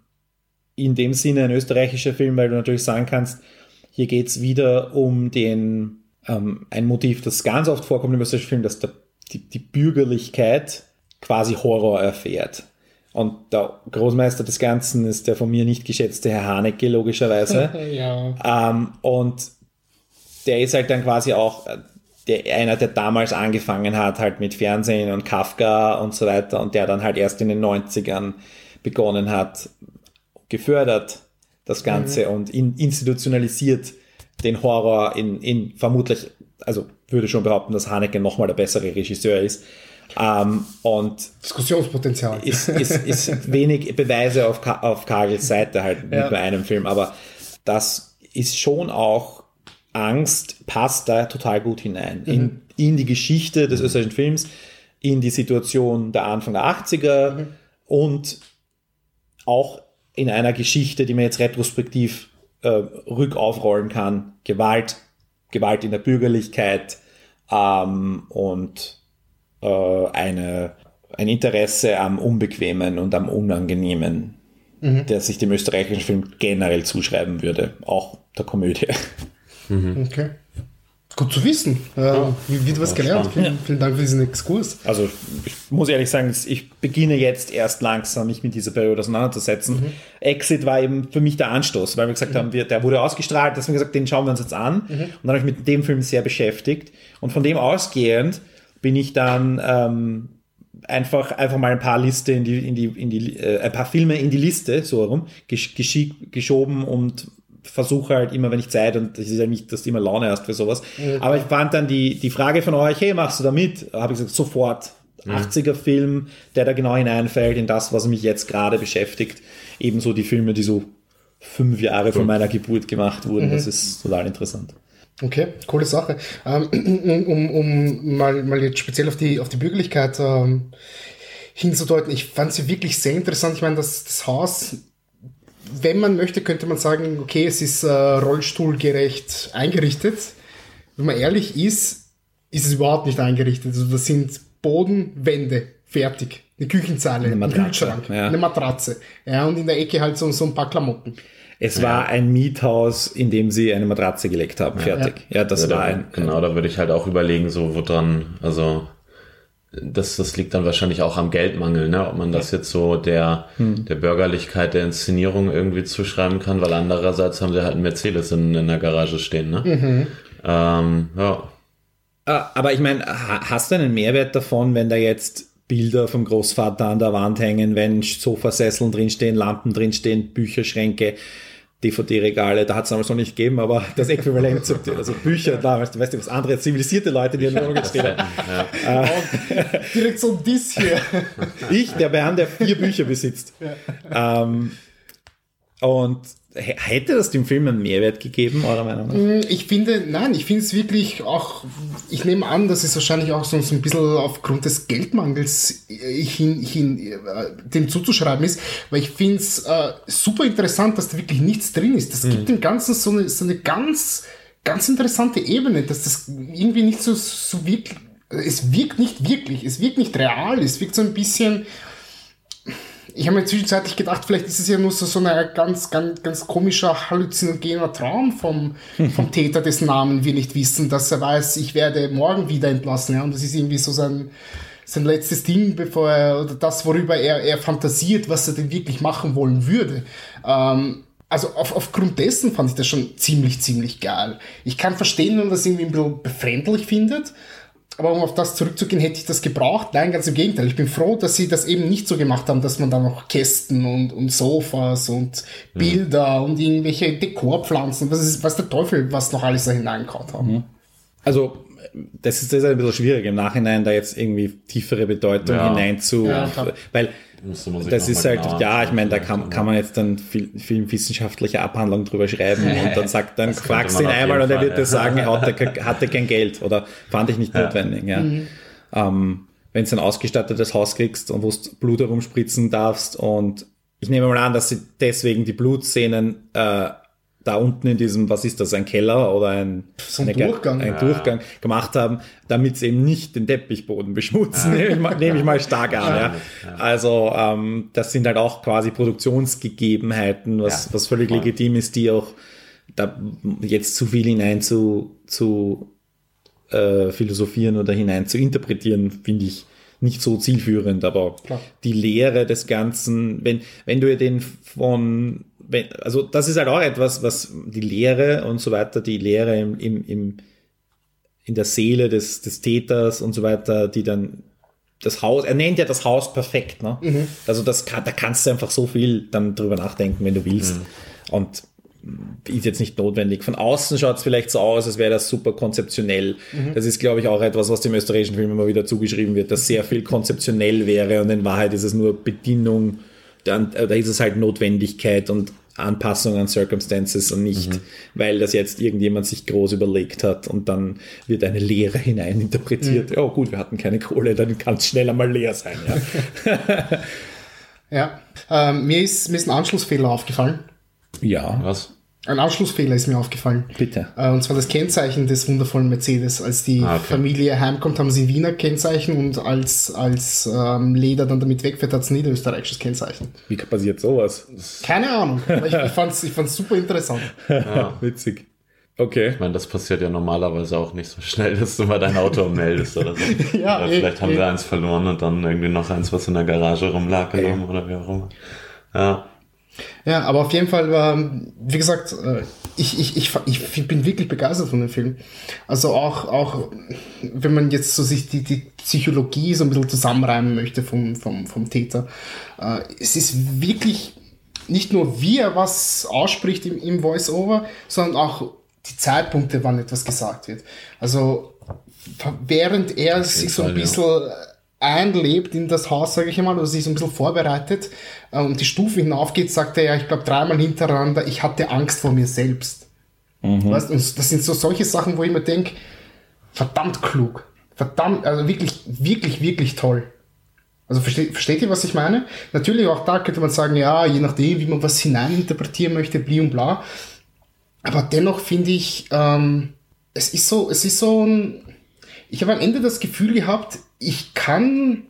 in dem Sinne ein österreichischer Film, weil du natürlich sagen kannst, hier geht es wieder um den, ähm, ein Motiv, das ganz oft vorkommt im österreichischen Film, dass der, die, die Bürgerlichkeit quasi Horror erfährt. Und der Großmeister des Ganzen ist der von mir nicht geschätzte Herr Haneke, logischerweise. [laughs] ja. ähm, und der ist halt dann quasi auch äh, der, einer, der damals angefangen hat, halt mit Fernsehen und Kafka und so weiter und der dann halt erst in den 90ern begonnen hat, gefördert das Ganze und in, institutionalisiert den Horror in, in vermutlich, also würde schon behaupten, dass Haneke nochmal der bessere Regisseur ist. Ähm, und Diskussionspotenzial. ist, ist, ist [laughs] wenig Beweise auf, Ka auf Kagels Seite halt mit Ja. bei einem Film, aber das ist schon auch Angst, passt da total gut hinein. In, in die Geschichte des österreichischen Films, in die Situation der Anfang der 80er und auch in einer Geschichte, die man jetzt retrospektiv äh, rückaufrollen kann. Gewalt, Gewalt in der Bürgerlichkeit ähm, und eine, ein Interesse am Unbequemen und am Unangenehmen, der sich dem österreichischen Film generell zuschreiben würde, auch der Komödie. Okay. Gut zu wissen. Äh, wie, wie du was gelernt. Vielen, vielen Dank für diesen Exkurs. Also ich muss ehrlich sagen, ich beginne jetzt erst langsam mich mit dieser Periode auseinanderzusetzen. Exit war eben für mich der Anstoß, weil wir gesagt haben, wir, der wurde ausgestrahlt, deswegen gesagt, den schauen wir uns jetzt an. Und dann habe ich mich mit dem Film sehr beschäftigt. Und von dem ausgehend bin ich dann ähm, einfach, einfach mal ein paar Liste in die, in die, in die äh, ein paar Filme in die Liste, so herum, gesch geschoben und versuche halt immer, wenn ich Zeit und das ist ja nicht, dass du immer Laune hast für sowas. Aber ich fand dann die, die Frage von euch, hey, machst du da mit? Habe ich gesagt, sofort. 80er Film, der da genau hineinfällt in das, was mich jetzt gerade beschäftigt. Ebenso die Filme, die so fünf Jahre von meiner Geburt gemacht wurden. Das ist total interessant. Okay, coole Sache. Ähm, [clears throat] um, um mal, mal jetzt speziell auf die, auf die Bürgerlichkeit ähm, hinzudeuten, ich fand sie wirklich sehr interessant. Ich meine, das, das Haus, wenn man möchte, könnte man sagen, okay, es ist äh, rollstuhlgerecht eingerichtet. Wenn man ehrlich ist, ist es überhaupt nicht eingerichtet. Also das sind Boden, Wände, fertig. Eine Küchenzeile, ein Matratze, Kühlschrank, ja. eine Matratze. Ja, und in der Ecke halt so, so ein paar Klamotten. Es war ein Miethaus, in dem sie eine Matratze gelegt haben. Fertig. Ja, das Ja, war da, ein. genau, da würde ich halt auch überlegen, so woran, also das, das liegt dann wahrscheinlich auch am Geldmangel, ne? Ob man das jetzt so der, Hm. der Bürgerlichkeit der Inszenierung irgendwie zuschreiben kann, weil andererseits haben sie halt einen Mercedes in, in der Garage stehen, ne? Mhm. Ähm, ja. Ah, Aber ich meine, ha- hast du einen Mehrwert davon, wenn da jetzt Bilder vom Großvater an der Wand hängen, wenn Sofasesseln drinstehen, Lampen drinstehen, Bücherschränke, DVD-Regale, da hat es damals noch nicht gegeben, aber [laughs] das Äquivalent zu, also Bücher damals, du weißt du, was andere zivilisierte Leute, die in der Wohnung stehen. Direkt so ein Diss hier. [laughs] Ich, der Bernd, der vier Bücher besitzt. Ähm, und hätte das dem Film einen Mehrwert gegeben, eurer Meinung nach? Ich finde, nein, ich finde es wirklich auch, ich nehme an, dass es wahrscheinlich auch so, ein bisschen aufgrund des Geldmangels äh, hin, hin äh, dem zuzuschreiben ist, weil ich finde es äh, super interessant, dass da wirklich nichts drin ist. Das gibt dem Ganzen so eine, so eine ganz, ganz interessante Ebene, dass das irgendwie nicht so, so wirklich, es wirkt nicht wirklich, es wirkt nicht real, es wirkt so ein bisschen, ich habe mir zwischenzeitlich gedacht, vielleicht ist es ja nur so, so ein ganz, ganz, ganz komischer, halluzinogener Traum vom, [laughs] vom Täter, dessen Namen wir nicht wissen, dass er weiß, ich werde morgen wieder entlassen. Ja? Und das ist irgendwie so sein, sein letztes Ding, bevor er, oder das, worüber er, er fantasiert, was er denn wirklich machen wollen würde. Ähm, also auf, aufgrund dessen fand ich das schon ziemlich, ziemlich geil. Ich kann verstehen, wenn man das irgendwie ein bisschen befremdlich findet. Aber um auf das zurückzugehen, hätte ich das gebraucht? Nein, ganz im Gegenteil. Ich bin froh, dass sie das eben nicht so gemacht haben, dass man da noch Kästen und, und Sofas und Bilder und irgendwelche Dekorpflanzen, was, ist, was der Teufel, was noch alles da hineingehauen haben. Also, das ist, das ist ein bisschen schwierig im Nachhinein, da jetzt irgendwie tiefere Bedeutung Ja. hinein zu, Ja, weil das ist halt, ja, ich meine, da kann, kann man jetzt dann viel, filmwissenschaftliche Abhandlung drüber schreiben und dann sagt, dann [laughs] fragst du ihn einmal und er wird dir ja. sagen, er hatte, [laughs] hatte kein Geld oder fand ich nicht notwendig, ja. Ähm, wenn du ein ausgestattetes Haus kriegst und wo du Blut herumspritzen darfst und ich nehme mal an, dass sie deswegen die Blutszenen äh, da unten in diesem, was ist das, ein Keller oder ein, So ein eine Ga- Durchgang. ein Durchgang gemacht haben, damit sie eben nicht den Teppichboden beschmutzen, [laughs] nehme, ich mal, nehme ich mal stark an. Ja. Also ähm, das sind halt auch quasi Produktionsgegebenheiten, was, Ja, was völlig voll. legitim ist, die auch da jetzt zu viel hinein zu, zu äh, philosophieren oder hinein zu interpretieren, finde ich nicht so zielführend, aber Klar. die Lehre des Ganzen, wenn, wenn du den von, wenn, also das ist halt auch etwas, was die Lehre und so weiter, die Lehre im, im, im, in der Seele des, des Täters und so weiter, die dann das Haus, er nennt ja das Haus perfekt, ne? Also das kann, da kannst du einfach so viel dann drüber nachdenken, wenn du willst. Und ist jetzt nicht notwendig. Von außen schaut es vielleicht so aus, als wäre das super konzeptionell. Mhm. Das ist, glaube ich, auch etwas, was dem österreichischen Film immer wieder zugeschrieben wird, dass sehr viel konzeptionell wäre und in Wahrheit ist es nur Bedienung, dann, äh, da ist es halt Notwendigkeit und Anpassung an Circumstances und nicht, Mhm. weil das jetzt irgendjemand sich groß überlegt hat und dann wird eine Lehre [laughs] hineininterpretiert. Mhm. Oh gut, wir hatten keine Kohle, dann kann es schneller mal leer sein. Ja. [laughs] Ja. Ähm, mir, ist, mir ist ein Anschlussfehler aufgefallen. ja, Was? Ein Anschlussfehler ist mir aufgefallen. bitte. Äh, und zwar das Kennzeichen des wundervollen Mercedes. Als die Ah, okay. Familie heimkommt, haben sie ein Wiener Kennzeichen und als, als ähm, Leder dann damit wegfährt, hat es ein niederösterreichisches Kennzeichen. Wie passiert sowas? Keine Ahnung, [laughs] ich, ich fand es ich fand's super interessant. Witzig. Okay. Ich meine, das passiert ja normalerweise auch nicht so schnell, dass du mal dein Auto [laughs] meldest oder so. Ja, oder eh, vielleicht haben eh. sie eins verloren und dann irgendwie noch eins, was in der Garage rumlag, genommen oder wie auch immer. Ja. Ja, aber auf jeden Fall, ähm, wie gesagt, äh, ich, ich, ich, ich bin wirklich begeistert von dem Film. Also auch, auch wenn man jetzt so sich die, die Psychologie so ein bisschen zusammenreimen möchte vom, vom, vom Täter. Äh, es ist wirklich nicht nur wie er was ausspricht im, im Voice-Over, sondern auch die Zeitpunkte, wann etwas gesagt wird. Also während er sich so ein bisschen einlebt in das Haus, sage ich einmal, oder sich so ein bisschen vorbereitet äh, und die Stufen hinaufgeht, sagt er ja, ich glaube dreimal hintereinander, ich hatte Angst vor mir selbst. Weißt, und das sind so solche Sachen, wo ich mir denke, verdammt klug. Verdammt, also wirklich, wirklich, wirklich toll. Also versteht, versteht ihr, was ich meine? Natürlich auch da könnte man sagen, ja, je nachdem, wie man was hineininterpretieren möchte, bli und bla. Aber dennoch finde ich, ähm, es ist so, es ist so ein, ich habe am Ende das Gefühl gehabt, ich kann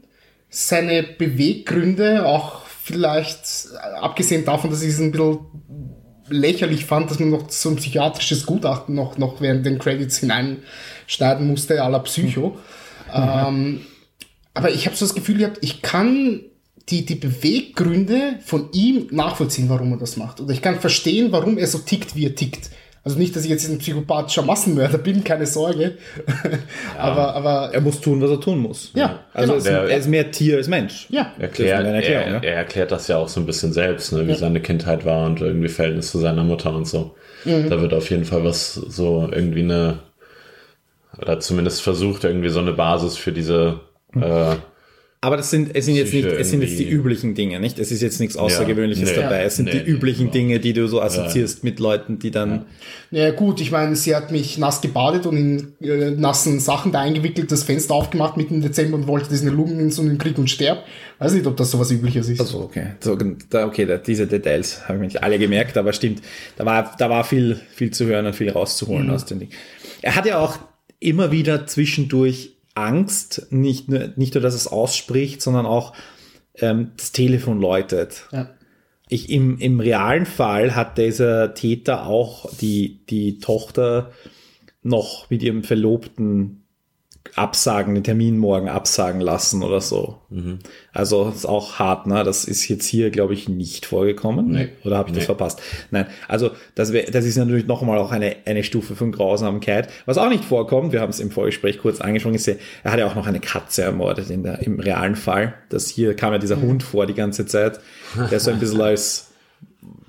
seine Beweggründe auch vielleicht, abgesehen davon, dass ich es ein bisschen lächerlich fand, dass man noch so ein psychiatrisches Gutachten noch, noch während den Credits hineinschneiden musste, à la Psycho. ähm, aber ich habe so das Gefühl gehabt, ich kann die, die Beweggründe von ihm nachvollziehen, warum er das macht. Oder ich kann verstehen, warum er so tickt, wie er tickt. Also nicht, dass ich jetzt ein psychopathischer Massenmörder bin, keine Sorge. [laughs] aber, aber Er muss tun, was er tun muss. Ja, Also genau. Der- er ist mehr Tier als Mensch. ja. Erklärt, er, ja. er erklärt das ja auch so ein bisschen selbst, ne, wie seine Kindheit war und irgendwie Verhältnis zu seiner Mutter und so. Mhm. Da wird auf jeden Fall was so irgendwie eine, oder zumindest versucht, irgendwie so eine Basis für diese äh, Aber das sind, es sind jetzt nicht, es sind jetzt die üblichen Dinge, nicht? Es ist jetzt nichts Außergewöhnliches nee. dabei. Es sind Nee, die üblichen genau. Dinge, die du so assoziierst mit Leuten, die dann, Ja gut, ich meine, sie hat mich nass gebadet und in äh, nassen Sachen da eingewickelt, das Fenster aufgemacht mitten im Dezember und wollte diesen Lumens und den Krieg und Sterb. Weiß nicht, ob das sowas übliches ist. also okay, so, da, okay, da, diese Details habe ich mir nicht alle gemerkt, aber stimmt, da war, da war viel, viel zu hören und viel rauszuholen aus den Dingen. Er hat ja auch immer wieder zwischendurch Angst, nicht nur, nicht nur, dass es ausspricht, sondern auch ähm, das Telefon läutet. ja. Ich, im, Im realen Fall hat dieser Täter auch die, die Tochter noch mit ihrem Verlobten absagen, den Termin morgen absagen lassen oder so. Also ist auch hart, ne? Das ist jetzt hier, glaube ich, nicht vorgekommen. Nee. Oder habe ich das verpasst? Nein, also das, wär, das ist natürlich noch einmal auch eine, eine Stufe von Grausamkeit. Was auch nicht vorkommt, wir haben es im Vorgespräch kurz angesprochen, ist, er hat ja auch noch eine Katze ermordet in der, im realen Fall. Das hier kam ja dieser Hund vor die ganze Zeit, der so ein bisschen als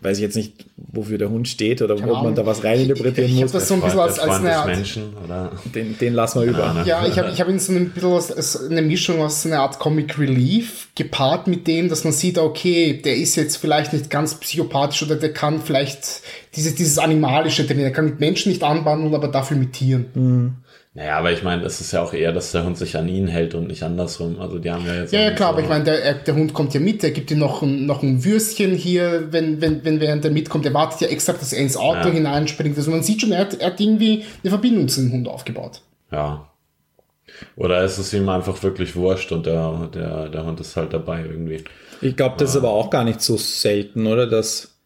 weiß ich jetzt nicht, wofür der Hund steht oder ob man da was reininterpretieren Ich- ich hab muss. das so ein bisschen als, als eine Art, Menschen, oder? den, den lassen wir über. ne? Ja, ich habe ich hab ihn so ein bisschen als, als eine Mischung aus einer Art Comic Relief gepaart mit dem, dass man sieht, okay, der ist jetzt vielleicht nicht ganz psychopathisch oder der kann vielleicht dieses, dieses Animalische der kann mit Menschen nicht anbandeln, aber dafür mit Tieren. Naja, aber ich meine, es ist ja auch eher, dass der Hund sich an ihn hält und nicht andersrum. Also die haben ja jetzt. Ja, ja klar, so- aber ich meine, der, er- der Hund kommt ja mit, der gibt ihm noch ein, noch ein Würstchen hier, wenn, wenn, wenn während er mitkommt, der wartet ja extra, dass er ins Auto Ja. hineinspringt. Also man sieht schon, er hat, er hat irgendwie eine Verbindung zu dem Hund aufgebaut. Ja. Oder ist es ihm einfach wirklich wurscht und der, der, der Hund ist halt dabei irgendwie. Ich glaube, das ist aber auch gar nicht so selten, oder? Dass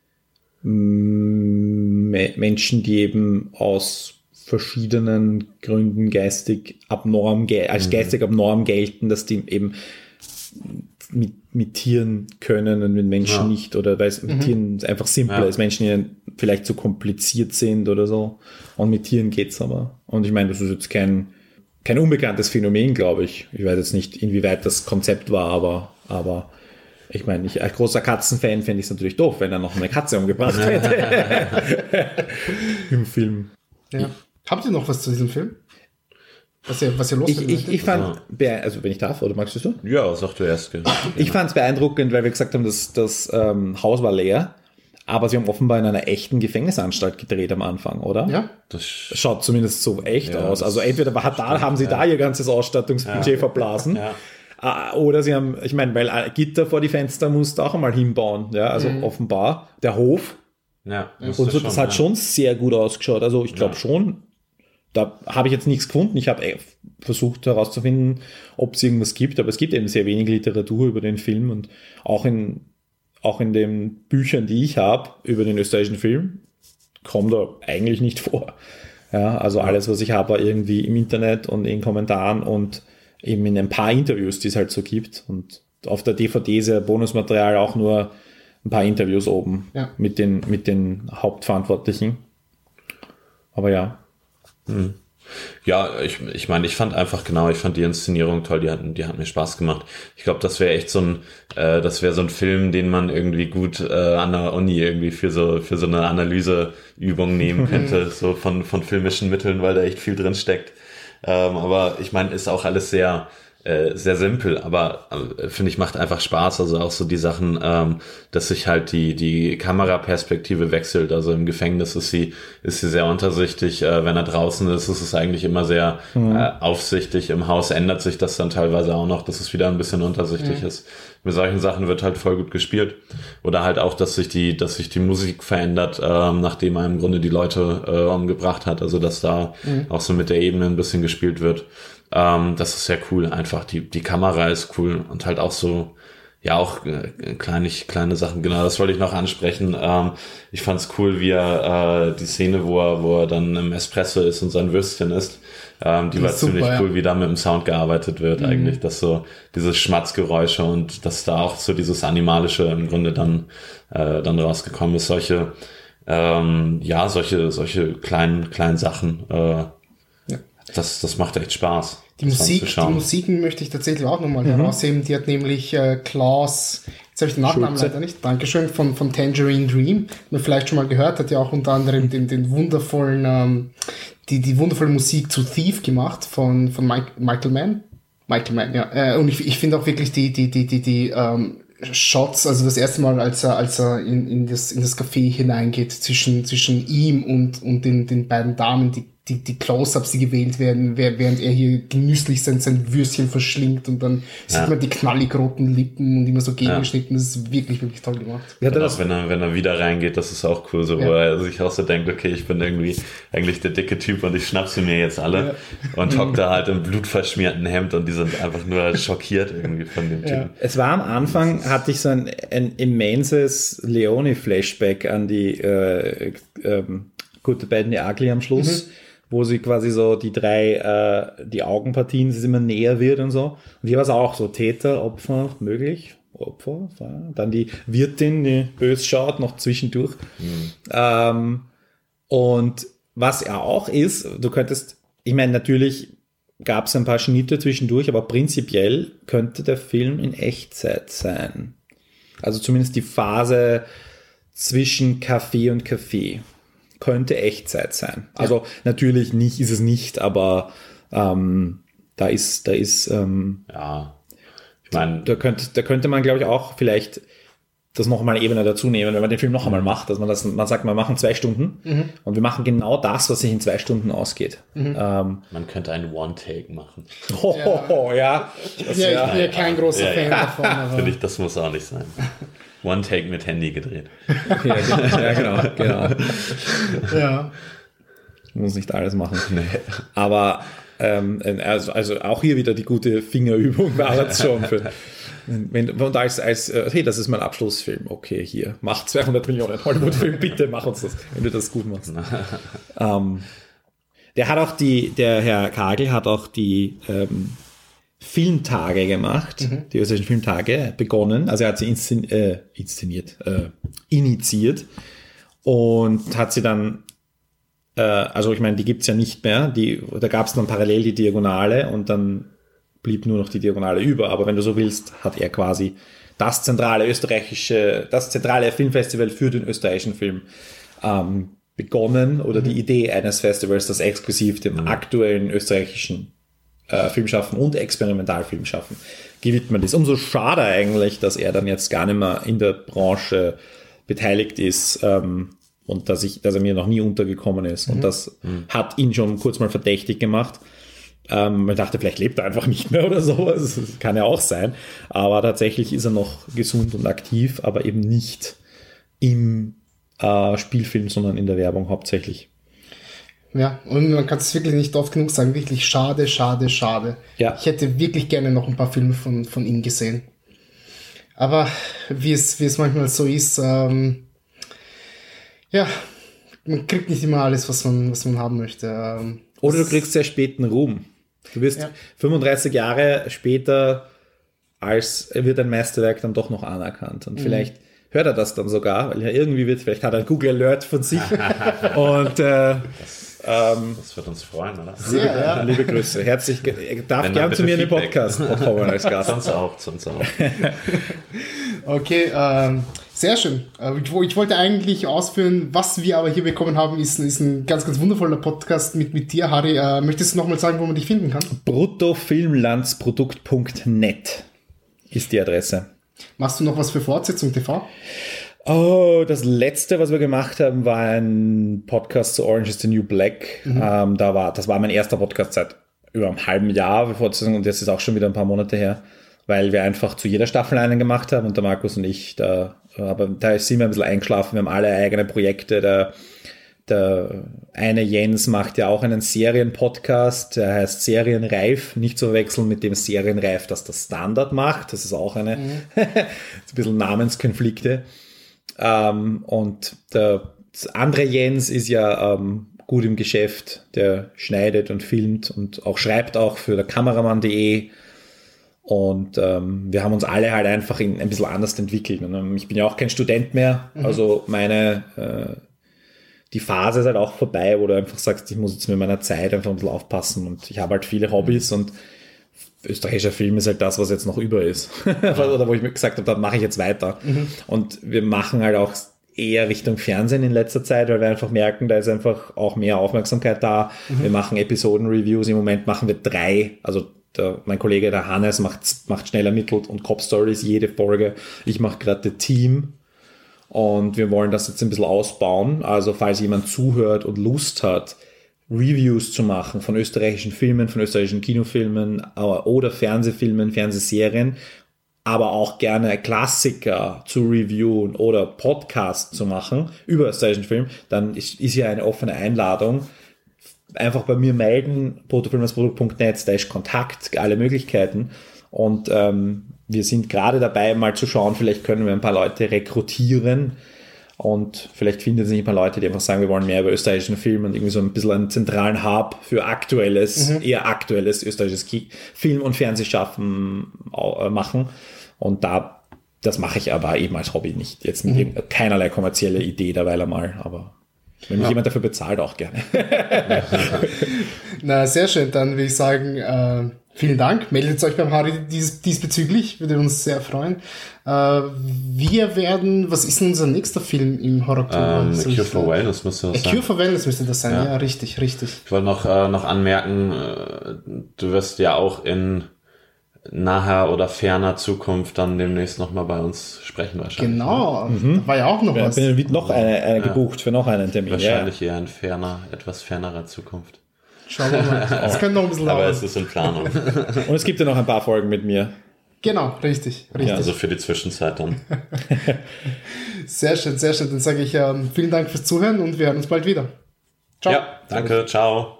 Me- Menschen, die eben aus verschiedenen Gründen geistig abnorm, als geistig abnorm gelten, dass die eben mit, mit Tieren können und mit Menschen Ja. nicht oder weil es mit Tieren einfach simpler Ja. ist, Menschen ihnen vielleicht zu kompliziert sind oder so. Und mit Tieren geht's aber. Und ich meine, das ist jetzt kein, kein unbekanntes Phänomen, glaube ich. Ich weiß jetzt nicht, inwieweit das Konzept war, aber, aber Ich meine, ich, als großer Katzenfan fände ich es natürlich doof, wenn er noch eine Katze umgebracht [laughs] hätte. Im Film. Ja. Habt ihr noch was zu diesem Film? Was ihr, was ihr los Ich, ich, ich fand, also wenn ich darf, oder magst du so? Ja, sag du erst. gell. Ich fand es beeindruckend, weil wir gesagt haben, das, das ähm, Haus war leer, aber sie haben offenbar in einer echten Gefängnisanstalt gedreht am Anfang, oder? Ja? Das Schaut zumindest so echt Ja, aus. Also entweder war, da, haben sie da ihr ganzes Ausstattungsbudget verblasen. Ja. Ah, Oder sie haben, ich meine, weil äh, Gitter vor die Fenster musst du auch einmal hinbauen. Ja, also offenbar. Der Hof Ja, und so, das hat ja. schon sehr gut ausgeschaut. Also ich glaube Ja. schon, da habe ich jetzt nichts gefunden. Ich habe äh, versucht herauszufinden, ob es irgendwas gibt, aber es gibt eben sehr wenig Literatur über den Film und auch in, auch in den Büchern, die ich habe über den österreichischen Film, kommt er eigentlich nicht [laughs] vor. Ja, also alles, was ich habe, war irgendwie im Internet und in Kommentaren und eben in ein paar Interviews, die es halt so gibt. Und auf der DVD ist ja Bonusmaterial auch nur ein paar Interviews oben Ja. mit, den, mit den Hauptverantwortlichen. Aber ja, Ja, ich, ich meine, ich fand einfach genau, ich fand die Inszenierung toll, die hat, die hat mir Spaß gemacht. Ich glaube, das wäre echt so ein, äh, das wäre so ein Film, den man irgendwie gut äh, an der Uni irgendwie für so für so eine Analyseübung nehmen [laughs] könnte, so von von filmischen Mitteln, weil da echt viel drin steckt. Ähm, aber ich meine, ist auch alles sehr äh, sehr simpel, aber äh, finde ich macht einfach Spaß. Also auch so die Sachen, ähm, dass sich halt die die Kameraperspektive wechselt. Also im Gefängnis ist sie ist sie sehr untersichtig. Äh, wenn er draußen ist, ist es eigentlich immer sehr äh, aufsichtig. Im Haus ändert sich das dann teilweise auch noch, dass es wieder ein bisschen untersichtig ist. Mit solchen Sachen wird halt voll gut gespielt. Oder halt auch, dass sich die, dass sich die Musik verändert, ähm, nachdem er im Grunde die Leute äh, umgebracht hat. Also dass da auch so mit der Ebene ein bisschen gespielt wird. Ähm, das ist sehr cool. Einfach die, die Kamera ist cool und halt auch so, ja, auch äh, kleine, kleine Sachen. Genau, das wollte ich noch ansprechen. Ähm, ich fand's cool, wie er äh, die Szene, wo er, wo er dann im Espresso ist und sein Würstchen isst. Ähm, die Das war super, ziemlich ja. cool, wie da mit dem Sound gearbeitet wird eigentlich, dass so diese Schmatzgeräusche und dass da auch so dieses Animalische im Grunde dann, äh, dann rausgekommen ist. Solche, ähm, ja, solche, solche kleinen, kleinen Sachen, äh, das, das macht echt Spaß. Die Musik, die. Musiken möchte ich tatsächlich auch nochmal herausheben. Die hat nämlich äh, Klaus, jetzt habe ich den Nachnamen Schulze. leider nicht, Dankeschön, von, von Tangerine Dream, man vielleicht schon mal gehört, hat ja auch unter anderem den, den wundervollen, ähm, die, die wundervolle Musik zu Thief gemacht von, von Mike, Michael Mann. Michael Mann, ja. Äh, und ich, ich finde auch wirklich die, die, die, die, die ähm, Shots, also das erste Mal, als er, als er in, in, das, in das Café hineingeht, zwischen, zwischen ihm und, und den, den beiden Damen, die, die, die Close-Ups, die gewählt werden, wer- während er hier genüsslich sein, sein Würstchen verschlingt und dann Ja. sieht man die knallig roten Lippen und immer so gegengeschnitten. Das ist wirklich, wirklich toll gemacht. Er Und das? wenn er, wenn er wieder reingeht, das ist auch cool, so, wo Ja. er sich auch so denkt, okay, ich bin irgendwie eigentlich der dicke Typ und ich schnapp sie mir jetzt alle. Und hockt da halt im blutverschmierten Hemd und die sind einfach nur schockiert irgendwie von dem Typen. Es war am Anfang, hatte ich so ein, ein immenses Leone-Flashback an die äh, ähm, Good, the Bad and the Ugly am Schluss, wo sie quasi so die drei, äh, die Augenpartien, es immer näher wird und so. Und hier war es auch so Täter, Opfer, möglich. Opfer, ja. dann die Wirtin, die bös schaut, noch zwischendurch. Ähm, und was ja auch ist, du könntest, ich meine, natürlich gab es ein paar Schnitte zwischendurch, aber prinzipiell könnte der Film in Echtzeit sein. Also zumindest die Phase zwischen Kaffee und Kaffee könnte Echtzeit sein. Also natürlich nicht, ist es nicht, aber ähm, da ist, da ist, ähm, Ja. Ich meine, da könnte, da könnte man, glaube ich, auch vielleicht das noch mal eine Ebene dazu nehmen, wenn man den Film noch einmal macht, dass man das, man sagt, wir machen zwei Stunden und wir machen genau das, was sich in zwei Stunden ausgeht. Ähm, man könnte einen One-Take machen. ho, ho, ho, ja. Das Ja, ich bin ja kein großer Ja, Fan ja. davon, [laughs] aber Finde ich, das muss auch nicht sein. One-Take mit Handy gedreht. ja, ja, genau, genau. ja. Muss nicht alles machen. Aber ähm, also, also auch hier wieder die gute Fingerübung war jetzt schon. Für, wenn, und als, als äh, hey, das ist mein Abschlussfilm. Okay, hier, mach 200 Millionen Hollywood-Film, [laughs] bitte mach uns das, wenn du das gut machst. ähm, der hat auch die, der Herr Kagel hat auch die ähm, Filmtage gemacht, die österreichischen Filmtage begonnen. Also er hat sie inszen äh, inszeniert, äh, initiiert und hat sie dann äh, also ich meine, die gibt's ja nicht mehr. Die, da gab's dann parallel die Diagonale und dann blieb nur noch die Diagonale über. Aber wenn du so willst, hat er quasi das zentrale österreichische, das zentrale Filmfestival für den österreichischen Film ähm, begonnen oder die Idee eines Festivals, das exklusiv dem aktuellen österreichischen äh, Filmschaffen und Experimentalfilmschaffen gewidmet ist. Umso schade eigentlich, dass er dann jetzt gar nicht mehr in der Branche beteiligt ist ähm, und dass, ich, dass er mir noch nie untergekommen ist. Und das hat ihn schon kurz mal verdächtig gemacht. Ähm, man dachte, vielleicht lebt er einfach nicht mehr oder sowas. Das kann ja auch sein. Aber tatsächlich ist er noch gesund und aktiv, aber eben nicht im äh, Spielfilm, sondern in der Werbung hauptsächlich. Ja, und man kann es wirklich nicht oft genug sagen. Wirklich schade, schade, schade. Ja. Ich hätte wirklich gerne noch ein paar Filme von, von ihm gesehen. Aber wie es, wie es manchmal so ist, ähm, ja, man kriegt nicht immer alles, was man, was man haben möchte. Ähm, Oder du kriegst sehr späten Ruhm. Du wirst Ja. 35 Jahre später als wird ein Meisterwerk dann doch noch anerkannt. Und vielleicht hört er das dann sogar, weil ja irgendwie wird, vielleicht hat er ein Google Alert von sich. [laughs] und äh, ähm, Das wird uns freuen, oder? sehr, ja. liebe Grüße. Herzlich, er darf Wenn gern zu mir in den Feedback. Podcast kommen als Gast. Sonst auch, sonst auch. [laughs] Okay, ähm, sehr schön. Äh, Ich, wo- ich wollte eigentlich ausführen, was wir aber hier bekommen haben, ist, ist ein ganz, ganz wundervoller Podcast mit, mit dir, Harry. Äh, möchtest du nochmal sagen, wo man dich finden kann? Bruttofilmlandsprodukt.net ist die Adresse. Machst du noch was für Fortsetzung TV? Oh, das letzte, was wir gemacht haben, war ein Podcast zu Orange is the New Black. Ähm, da war, das war mein erster Podcast seit über einem halben Jahr, bevor und jetzt ist auch schon wieder ein paar Monate her, weil wir einfach zu jeder Staffel einen gemacht haben und der Markus und ich, da, aber da sind wir ein bisschen eingeschlafen. Wir haben alle eigene Projekte. Der, der eine Jens macht ja auch einen Serienpodcast, der heißt Serienreif, nicht zu verwechseln mit dem Serienreif, das das Standard macht. Das ist auch eine, [laughs] ein bisschen Namenskonflikte. Ähm, und der andere Jens ist ja ähm, gut im Geschäft, der schneidet und filmt und auch schreibt auch für der Kameramann.de. Und ähm, wir haben uns alle halt einfach in, ein bisschen anders entwickelt. Und, ähm, ich bin ja auch kein Student mehr. Also meine, äh, die Phase ist halt auch vorbei, wo du einfach sagst, ich muss jetzt mit meiner Zeit einfach ein bisschen aufpassen. Und ich habe halt viele Hobbys und österreichischer Film ist halt das, was jetzt noch über ist. [laughs] Oder wo ich mir gesagt habe, da mache ich jetzt weiter. Und wir machen halt auch eher Richtung Fernsehen in letzter Zeit, weil wir einfach merken, da ist einfach auch mehr Aufmerksamkeit da. Wir machen Episoden-Reviews. Im Moment machen wir drei. Also der, mein Kollege, der Hannes, macht, macht schnell ermittelt und Cop Stories jede Folge. Ich mache gerade The Team. Und wir wollen das jetzt ein bisschen ausbauen. Also falls jemand zuhört und Lust hat, Reviews zu machen von österreichischen Filmen, von österreichischen Kinofilmen äh, oder Fernsehfilmen, Fernsehserien, aber auch gerne Klassiker zu reviewen oder Podcasts zu machen über österreichischen Film, dann ist, ist hier eine offene Einladung. Einfach bei mir melden, protofilmersprodukt.net, ist Kontakt, alle Möglichkeiten. Und ähm, wir sind gerade dabei, mal zu schauen, vielleicht können wir ein paar Leute rekrutieren, und vielleicht finden sich ein paar Leute, die einfach sagen, wir wollen mehr über österreichischen Film und irgendwie so ein bisschen einen zentralen Hub für aktuelles, eher aktuelles österreichisches Film- und Fernsehschaffen äh, machen. Und da, das mache ich aber eben als Hobby nicht. Jetzt mit irgendeiner- keinerlei kommerzielle Idee derweil einmal, aber wenn mich jemand dafür bezahlt, auch gerne. [laughs] Na, sehr schön. Dann würde ich sagen, äh, vielen Dank. Meldet euch beim Harry dies, diesbezüglich. Würde uns sehr freuen. Äh, wir werden, was ist denn unser nächster Film im Horror-Oktober? Ähm, A Cure for? Wellness müsste A das Cure sein. for Wellness müsste das sein. Ja, richtig, richtig. Ich wollte noch, äh, noch anmerken, äh, du wirst ja auch in naher oder ferner Zukunft dann demnächst nochmal bei uns sprechen wahrscheinlich. Genau. Da war ja auch noch Ich was. bin noch eine, eine gebucht für noch einen Termin. Wahrscheinlich eher in ferner, etwas fernerer Zukunft. Schauen wir mal. [laughs] Das könnte noch ein bisschen Aber dauern. es ist in Planung. Ja. Und es gibt ja noch ein paar Folgen mit mir. Genau, richtig, richtig. also für die Zwischenzeit dann. [laughs] Sehr schön, sehr schön. Dann sage ich ähm, vielen Dank fürs Zuhören und wir hören uns bald wieder. Ciao. Ja, danke, ciao.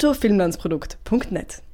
bruttofilmlandsprodukt.net